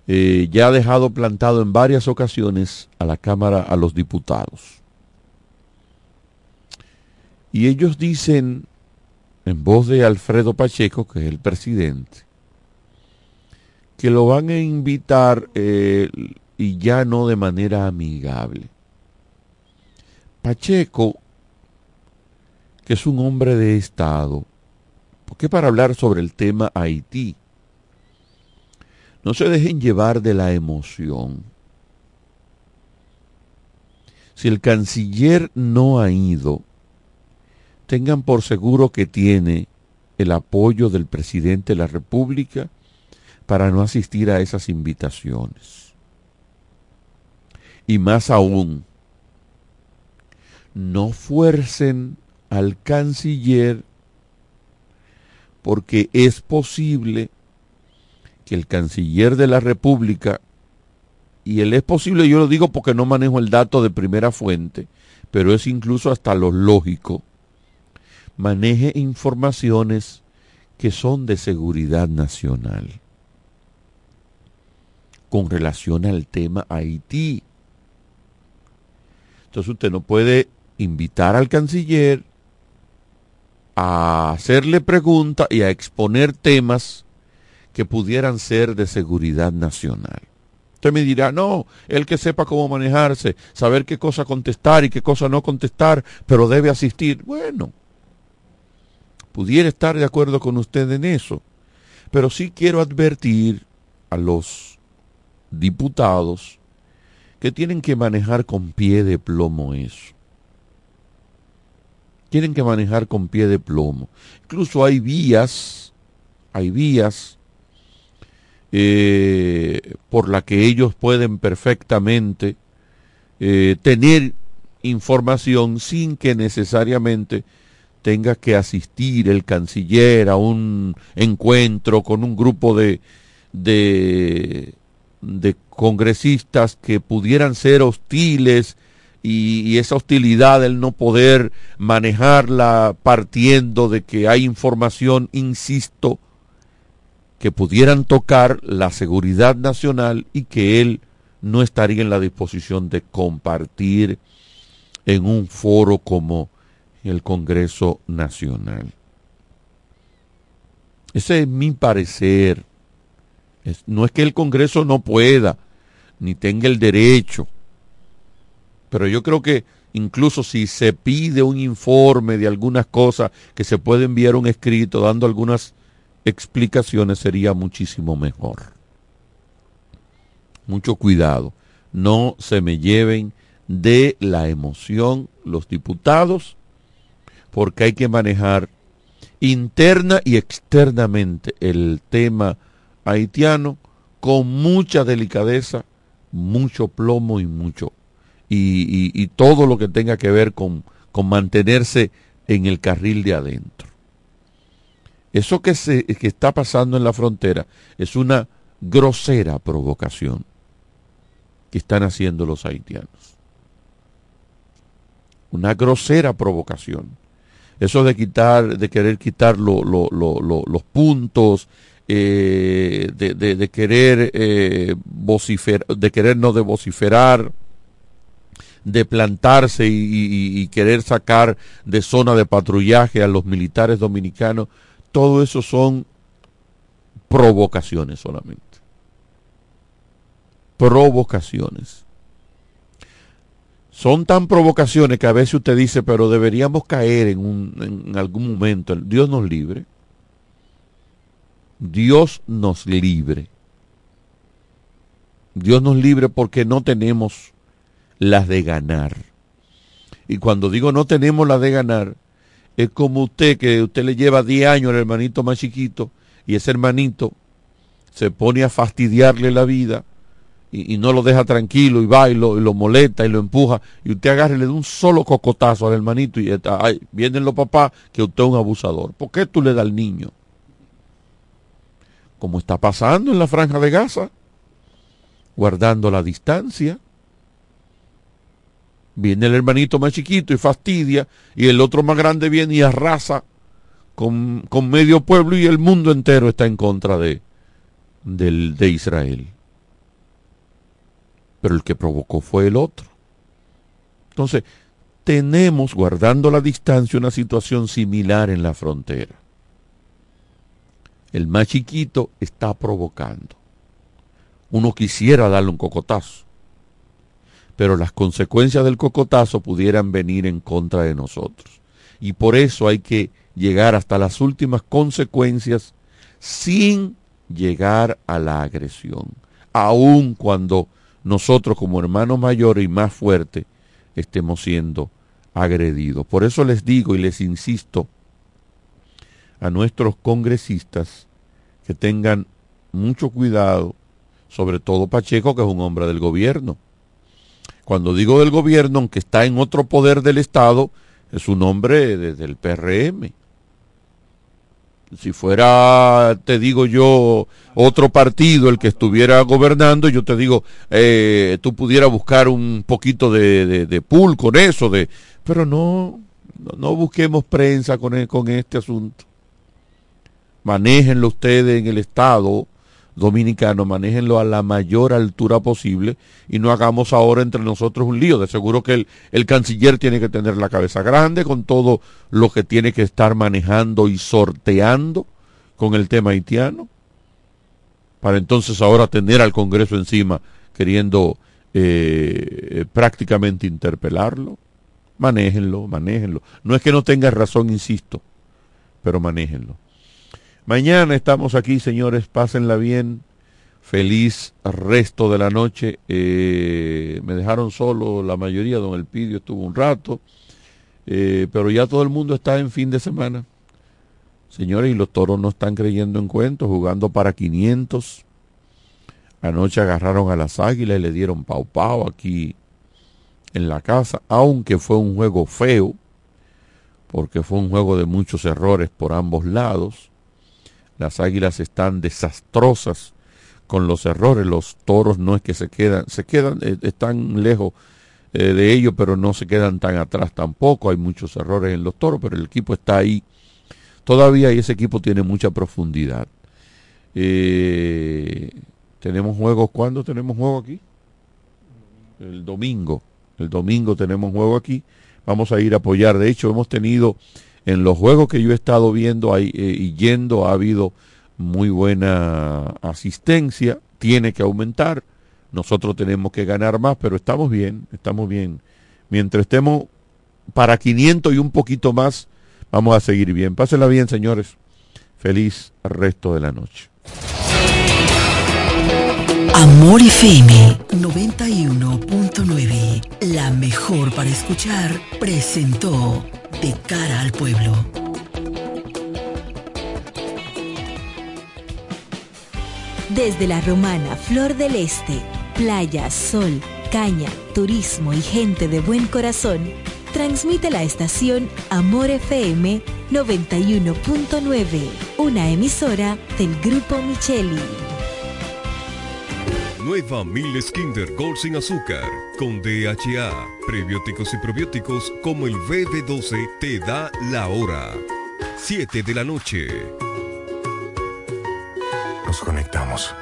eh, ya ha dejado plantado en varias ocasiones a la Cámara, a los diputados. Y ellos dicen, en voz de Alfredo Pacheco, que es el presidente, que lo van a invitar y ya no de manera amigable. Pacheco, que es un hombre de Estado, porque para hablar sobre el tema Haití, no se dejen llevar de la emoción. Si el canciller no ha ido, tengan por seguro que tiene el apoyo del presidente de la República para no asistir a esas invitaciones. Y más aún, no fuercen al canciller porque es posible que el canciller de la República, y él es posible, yo lo digo porque no manejo el dato de primera fuente, pero es incluso hasta lo lógico, maneje informaciones que son de seguridad nacional con relación al tema Haití. Entonces usted no puede invitar al canciller a hacerle preguntas y a exponer temas que pudieran ser de seguridad nacional. Usted me dirá, no, el que sepa cómo manejarse, saber qué cosa contestar y qué cosa no contestar, pero debe asistir. Bueno, pudiera estar de acuerdo con usted en eso, pero sí quiero advertir a los diputados que tienen que manejar con pie de plomo eso. Tienen que manejar con pie de plomo. Incluso hay vías, hay vías eh, por la que ellos pueden perfectamente eh, tener información sin que necesariamente tenga que asistir el canciller a un encuentro con un grupo de, de, de congresistas que pudieran ser hostiles y, esa hostilidad, el no poder manejarla partiendo de que hay información, insisto, que pudieran tocar la seguridad nacional y que él no estaría en la disposición de compartir en un foro como el Congreso Nacional. Ese es mi parecer. No es que el Congreso no pueda, ni tenga el derecho, pero yo creo que incluso si se pide un informe de algunas cosas que se puede enviar un escrito dando algunas explicaciones sería muchísimo mejor. Mucho cuidado, no se me lleven de la emoción los diputados porque hay que manejar interna y externamente el tema haitiano con mucha delicadeza, mucho plomo y mucho y, todo lo que tenga que ver con, con, mantenerse en el carril de adentro. Eso que, se, que está pasando en la frontera es una grosera provocación que están haciendo los haitianos. Una grosera provocación eso de quitar, de querer quitar lo, lo, lo, los puntos, eh, de, de, de, querer eh, vociferar, de querer no de vociferar, de plantarse y, y, querer sacar de zona de patrullaje a los militares dominicanos, todo eso son provocaciones solamente. Provocaciones son tan provocaciones que a veces usted dice, pero deberíamos caer en, un, en algún momento. Dios nos libre. Dios nos libre. Dios nos libre porque no tenemos las de ganar. Y cuando digo no tenemos las de ganar, es como usted que usted le lleva 10 años al hermanito más chiquito y ese hermanito se pone a fastidiarle la vida y, y, no lo deja tranquilo y va y lo, y molesta y lo empuja y usted agarre le da un solo cocotazo al hermanito y ay, vienen los papás que usted es un abusador. ¿Por qué tú le das al niño? Como está pasando en la franja de Gaza, guardando la distancia. Viene el hermanito más chiquito y fastidia y el otro más grande viene y arrasa con, con medio pueblo y el mundo entero está en contra de, del, de Israel pero el que provocó fue el otro. Entonces, tenemos, guardando la distancia, una situación similar en la frontera. El más chiquito está provocando. Uno quisiera darle un cocotazo, pero las consecuencias del cocotazo pudieran venir en contra de nosotros. Y por eso hay que llegar hasta las últimas consecuencias sin llegar a la agresión, aun cuando nosotros como hermanos mayores y más fuertes estemos siendo agredidos. Por eso les digo y les insisto a nuestros congresistas que tengan mucho cuidado, sobre todo Pacheco, que es un hombre del gobierno. Cuando digo del gobierno, aunque está en otro poder del Estado, es un hombre desde el PRM si fuera, te digo yo, otro partido el que estuviera gobernando, yo te digo, eh, tú pudieras buscar un poquito de, de, pool con eso, de, pero no, no, no busquemos prensa con, el, con este asunto. Manéjenlo ustedes en el Estado dominicano, manéjenlo a la mayor altura posible y no hagamos ahora entre nosotros un lío. De seguro que el, canciller tiene que tener la cabeza grande con todo lo que tiene que estar manejando y sorteando con el tema haitiano, para entonces ahora tener al Congreso encima queriendo eh, prácticamente interpelarlo. Manéjenlo, manéjenlo. No es que no tenga razón, insisto, pero manéjenlo. Mañana estamos aquí, señores, pásenla bien. Feliz resto de la noche. Eh, me dejaron solo la mayoría, don Elpidio estuvo un rato, eh, pero ya todo el mundo está en fin de semana. Señores, y los toros no están creyendo en cuentos, jugando para 500 Anoche agarraron a las águilas y le dieron pau pau aquí en la casa, aunque fue un juego feo, porque fue un juego de muchos errores por ambos lados. Las águilas están desastrosas con los errores, los toros no es que se quedan, se quedan, eh, están lejos eh, de ellos, pero no se quedan tan atrás tampoco, hay muchos errores en los toros, pero el equipo está ahí todavía y ese equipo tiene mucha profundidad. Eh, tenemos juegos, ¿cuándo tenemos juego aquí? El domingo. El domingo tenemos juego aquí. Vamos a ir a apoyar. De hecho, hemos tenido en los juegos que yo he estado viendo ahí, eh, y yendo, ha habido muy buena asistencia. Tiene que aumentar. Nosotros tenemos que ganar más, pero estamos bien, estamos bien. Mientras estemos para 500 y un poquito más, vamos a seguir bien. Pásenla bien, señores. Feliz resto de la noche. Amor FM 91.9, la mejor para escuchar, presentó De cara al pueblo. Desde la romana Flor del Este, playa, sol, caña, turismo y gente de buen corazón, transmite la estación Amor FM 91.9, una emisora del Grupo Micheli. Nueva Miles Kinder Gold sin azúcar, con DHA, prebióticos y probióticos como el BB12 te da la hora. 7 de la noche. Nos conectamos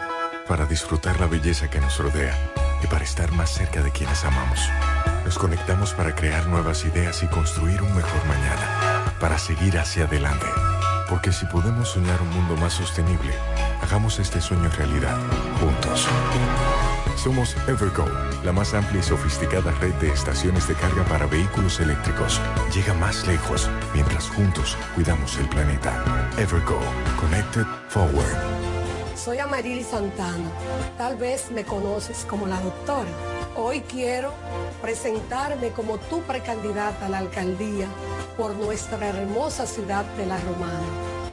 para disfrutar la belleza que nos rodea y para estar más cerca de quienes amamos. Nos conectamos para crear nuevas ideas y construir un mejor mañana, para seguir hacia adelante. Porque si podemos soñar un mundo más sostenible, hagamos este sueño realidad, juntos. Somos Evergo, la más amplia y sofisticada red de estaciones de carga para vehículos eléctricos. Llega más lejos mientras juntos cuidamos el planeta. Evergo, Connected Forward. Soy Amarili Santana. Tal vez me conoces como la doctora. Hoy quiero presentarme como tu precandidata a la alcaldía por nuestra hermosa ciudad de La Romana,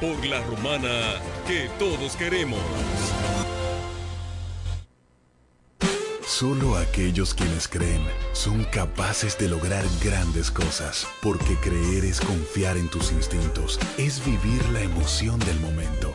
Por la romana que todos queremos. Solo aquellos quienes creen son capaces de lograr grandes cosas, porque creer es confiar en tus instintos, es vivir la emoción del momento,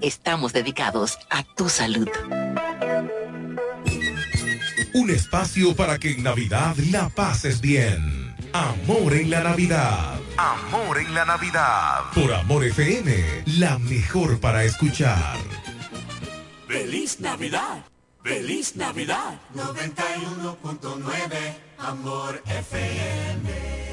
Estamos dedicados a tu salud. Un espacio para que en Navidad la pases bien. Amor en la Navidad. Amor en la Navidad. Por Amor FM, la mejor para escuchar. ¡Feliz Navidad! ¡Feliz Navidad! 91.9 Amor FM.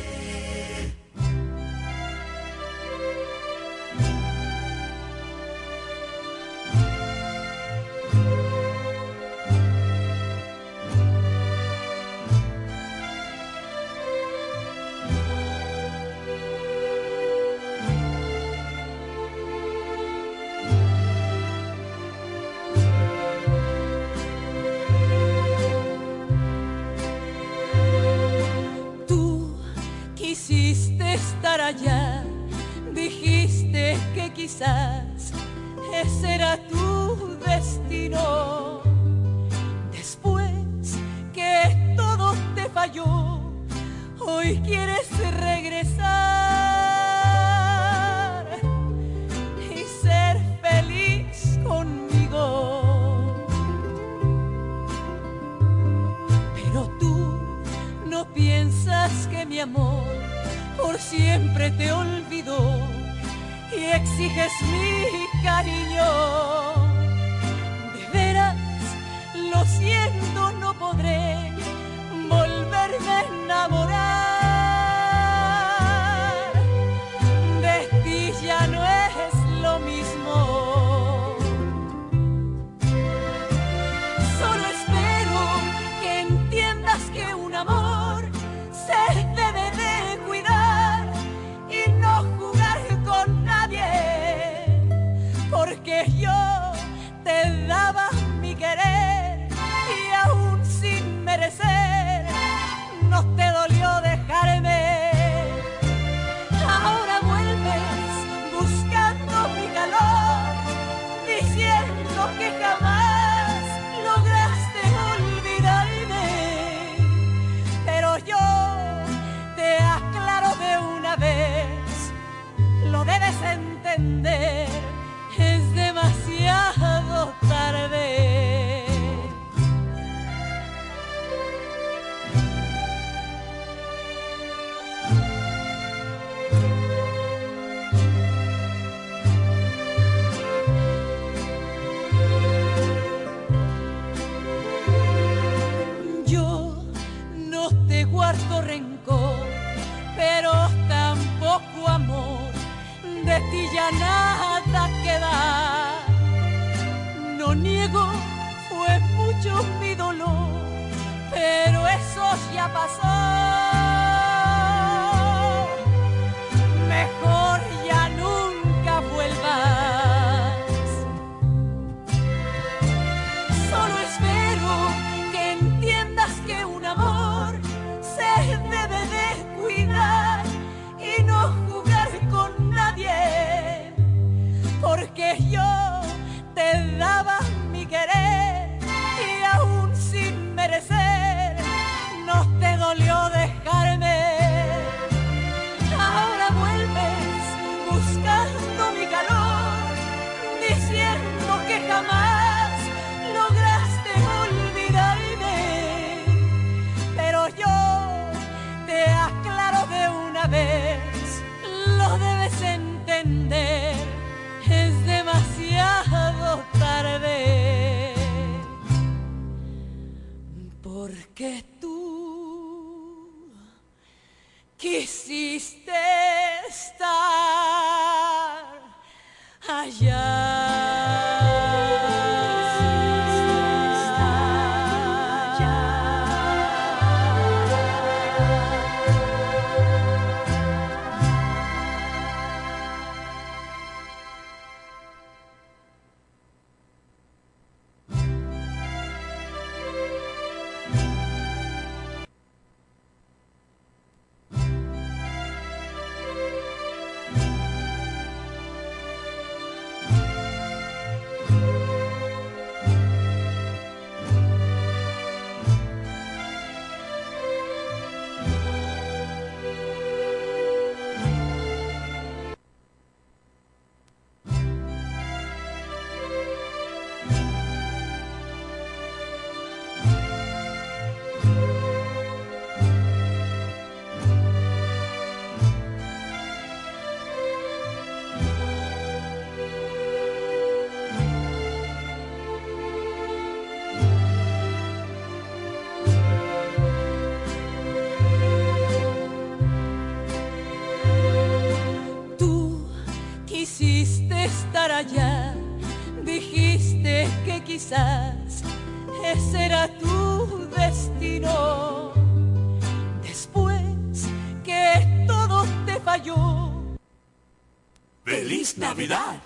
Navidad.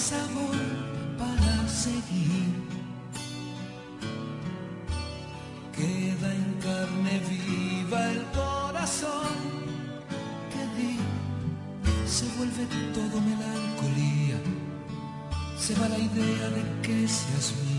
sabor para seguir. Queda en carne viva el corazón que di. Se vuelve todo melancolía, se va la idea de que seas mío.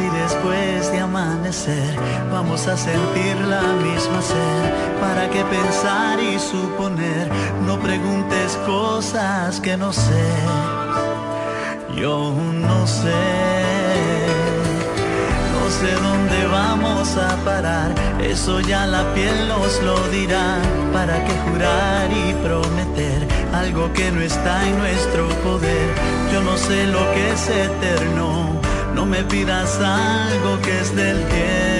si después de amanecer vamos a sentir la misma sed? ¿Para qué pensar y suponer? No preguntes cosas que no sé. Yo no sé. No sé dónde vamos a parar. Eso ya la piel nos lo dirá. ¿Para qué jurar y prometer algo que no está en nuestro poder? Yo no sé lo que es eterno no me pidas algo que es del tiempo.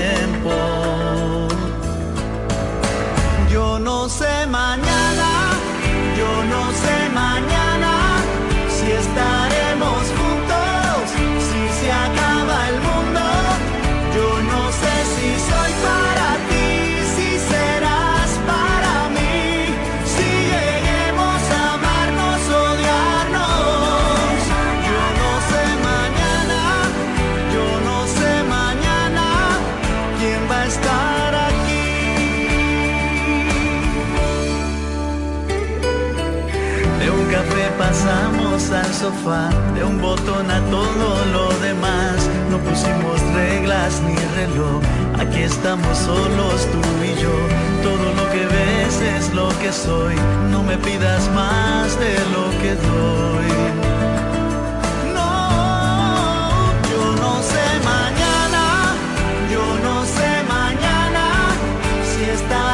Sofá, de un botón a todo lo demás. No pusimos reglas ni reloj, aquí estamos solos tú y yo. Todo lo que ves es lo que soy, no me pidas más de lo que doy. que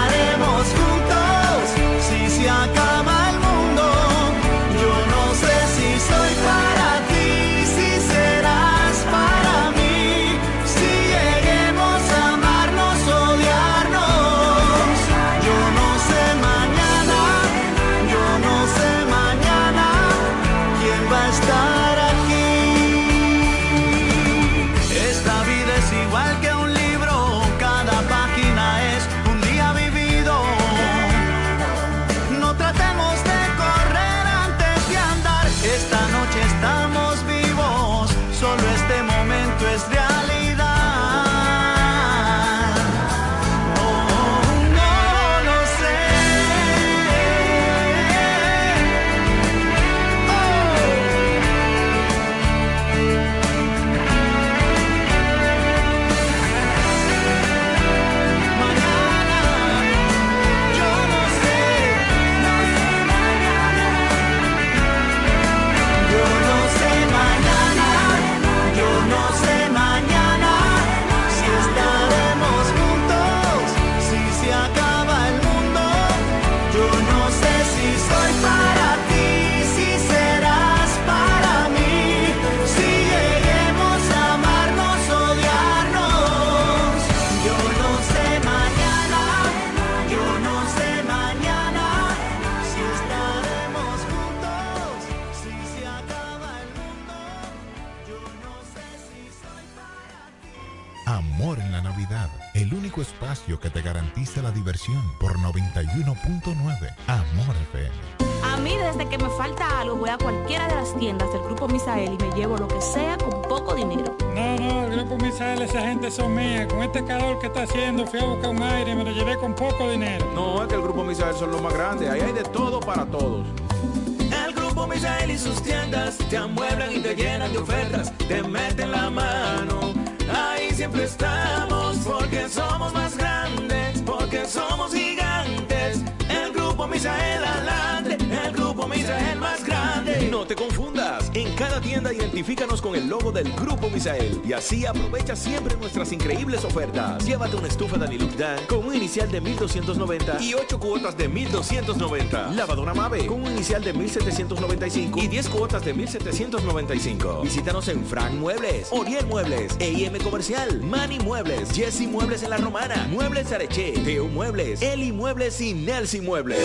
1290 y 8 cuotas de 1290. Lavadora Mave con un inicial de 1795 y 10 cuotas de 1795. Visítanos en Frank Muebles, Oriel Muebles, EIM Comercial, Mani Muebles, Jesse Muebles en la Romana, Muebles Areche, Teo Muebles, Eli Muebles y Nelson Muebles.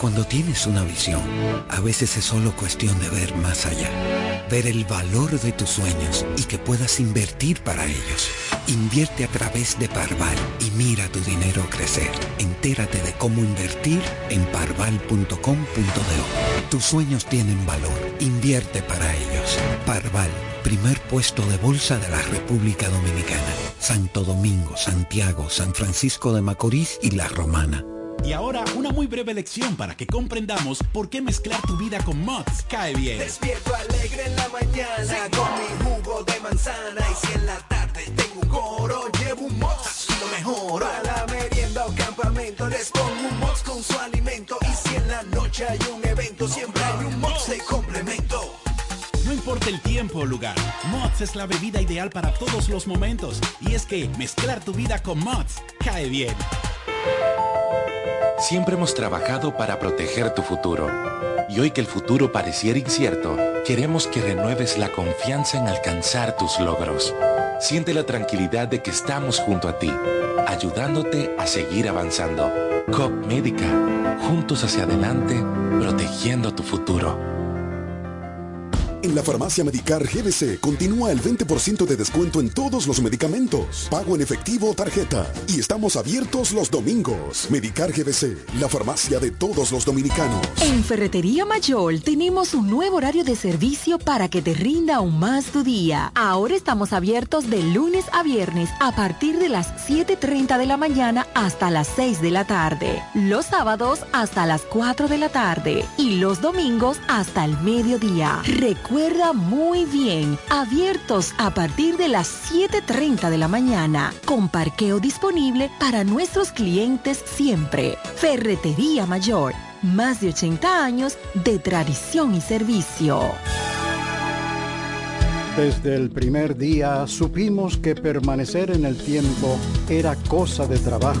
Cuando tienes una visión, a veces es solo cuestión de ver más allá. Ver el valor de tus sueños y que puedas invertir para ellos. Invierte a través de Parval y mira tu dinero crecer. Entérate de cómo invertir en parval.com.do. Tus sueños tienen valor. Invierte para ellos. Parval, primer puesto de bolsa de la República Dominicana. Santo Domingo, Santiago, San Francisco de Macorís y La Romana. Y ahora una muy breve lección para que comprendamos por qué mezclar tu vida con Mods cae bien. Despierto alegre en la mañana con mi jugo de manzana y si en la un coro llevo un Mods y lo mejor. A la merienda o campamento les pongo un Mods con su alimento y si en la noche hay un evento siempre hay un Mods de complemento. No importa el tiempo o lugar, Mods es la bebida ideal para todos los momentos. Y es que mezclar tu vida con Mods cae bien. Siempre hemos trabajado para proteger tu futuro. Y hoy que el futuro pareciera incierto, queremos que renueves la confianza en alcanzar tus logros. Siente la tranquilidad de que estamos junto a ti, ayudándote a seguir avanzando. COP Médica, juntos hacia adelante, protegiendo tu futuro. En la farmacia Medicar GBC continúa el 20% de descuento en todos los medicamentos. Pago en efectivo o tarjeta. Y estamos abiertos los domingos. Medicar GBC, la farmacia de todos los dominicanos. En Ferretería Mayor tenemos un nuevo horario de servicio para que te rinda aún más tu día. Ahora estamos abiertos de lunes a viernes a partir de las 7.30 de la mañana hasta las 6 de la tarde. Los sábados hasta las 4 de la tarde. Y los domingos hasta el mediodía. Recuerda recuerda muy bien, abiertos a partir de las 7.30 de la mañana, con parqueo disponible para nuestros clientes siempre. Ferretería Mayor, más de 80 años de tradición y servicio. Desde el primer día supimos que permanecer en el tiempo era cosa de trabajo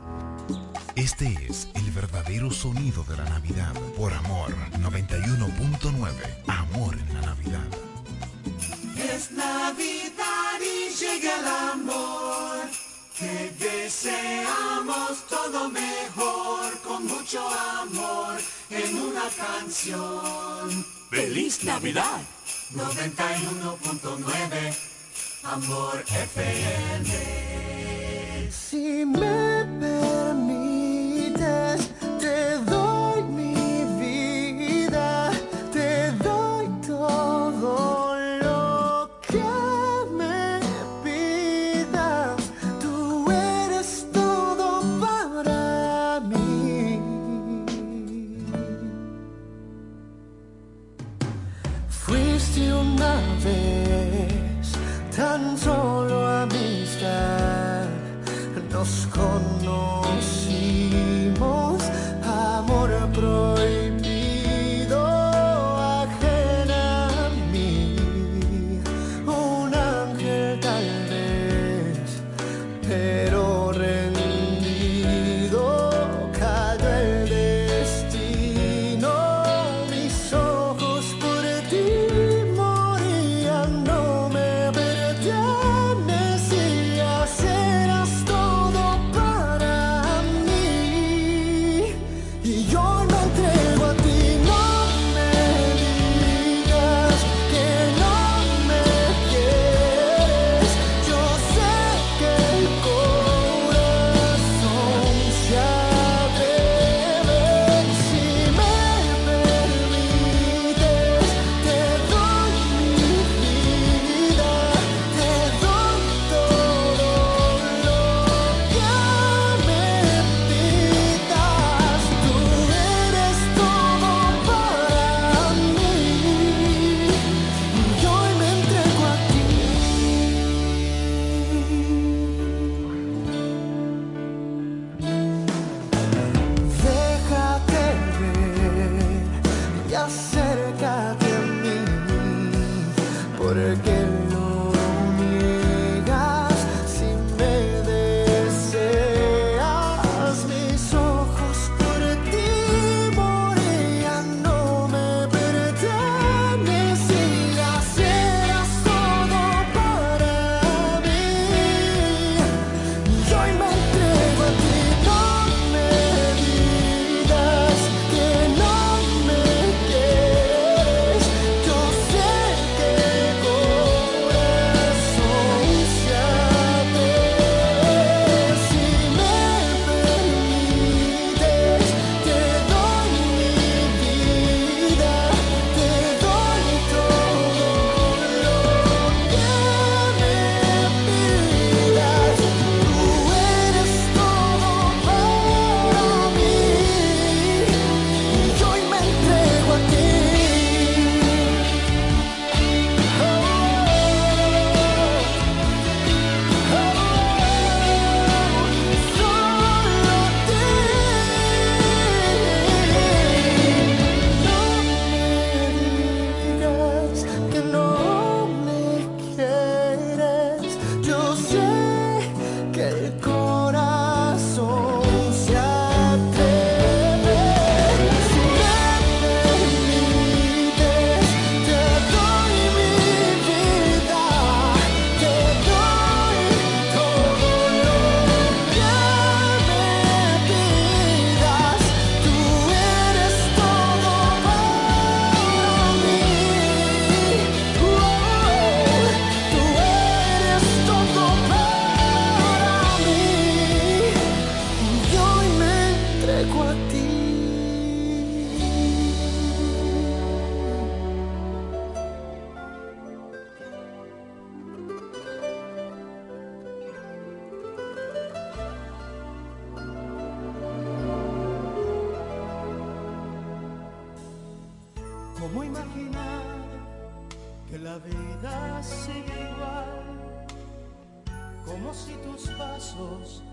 Este es el verdadero sonido de la Navidad. Por Amor 91.9. Amor en la Navidad. Es Navidad y llega el amor. Que deseamos todo mejor con mucho amor en una canción. ¡Feliz Navidad! 91.9 Amor FM. Si me permite te doy vida sigue igual, como si tus pasos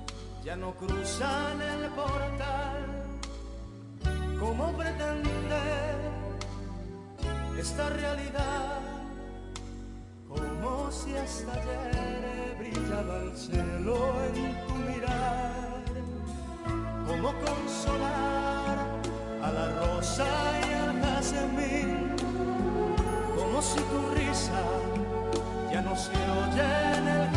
ya no cruzan el portal. ¿Cómo pretender esta realidad? Como si hasta ayer brillaba el cielo en tu mirar. ¿Cómo consolar a la rosa y al jazmín? Como si tu risa ya no se oye en el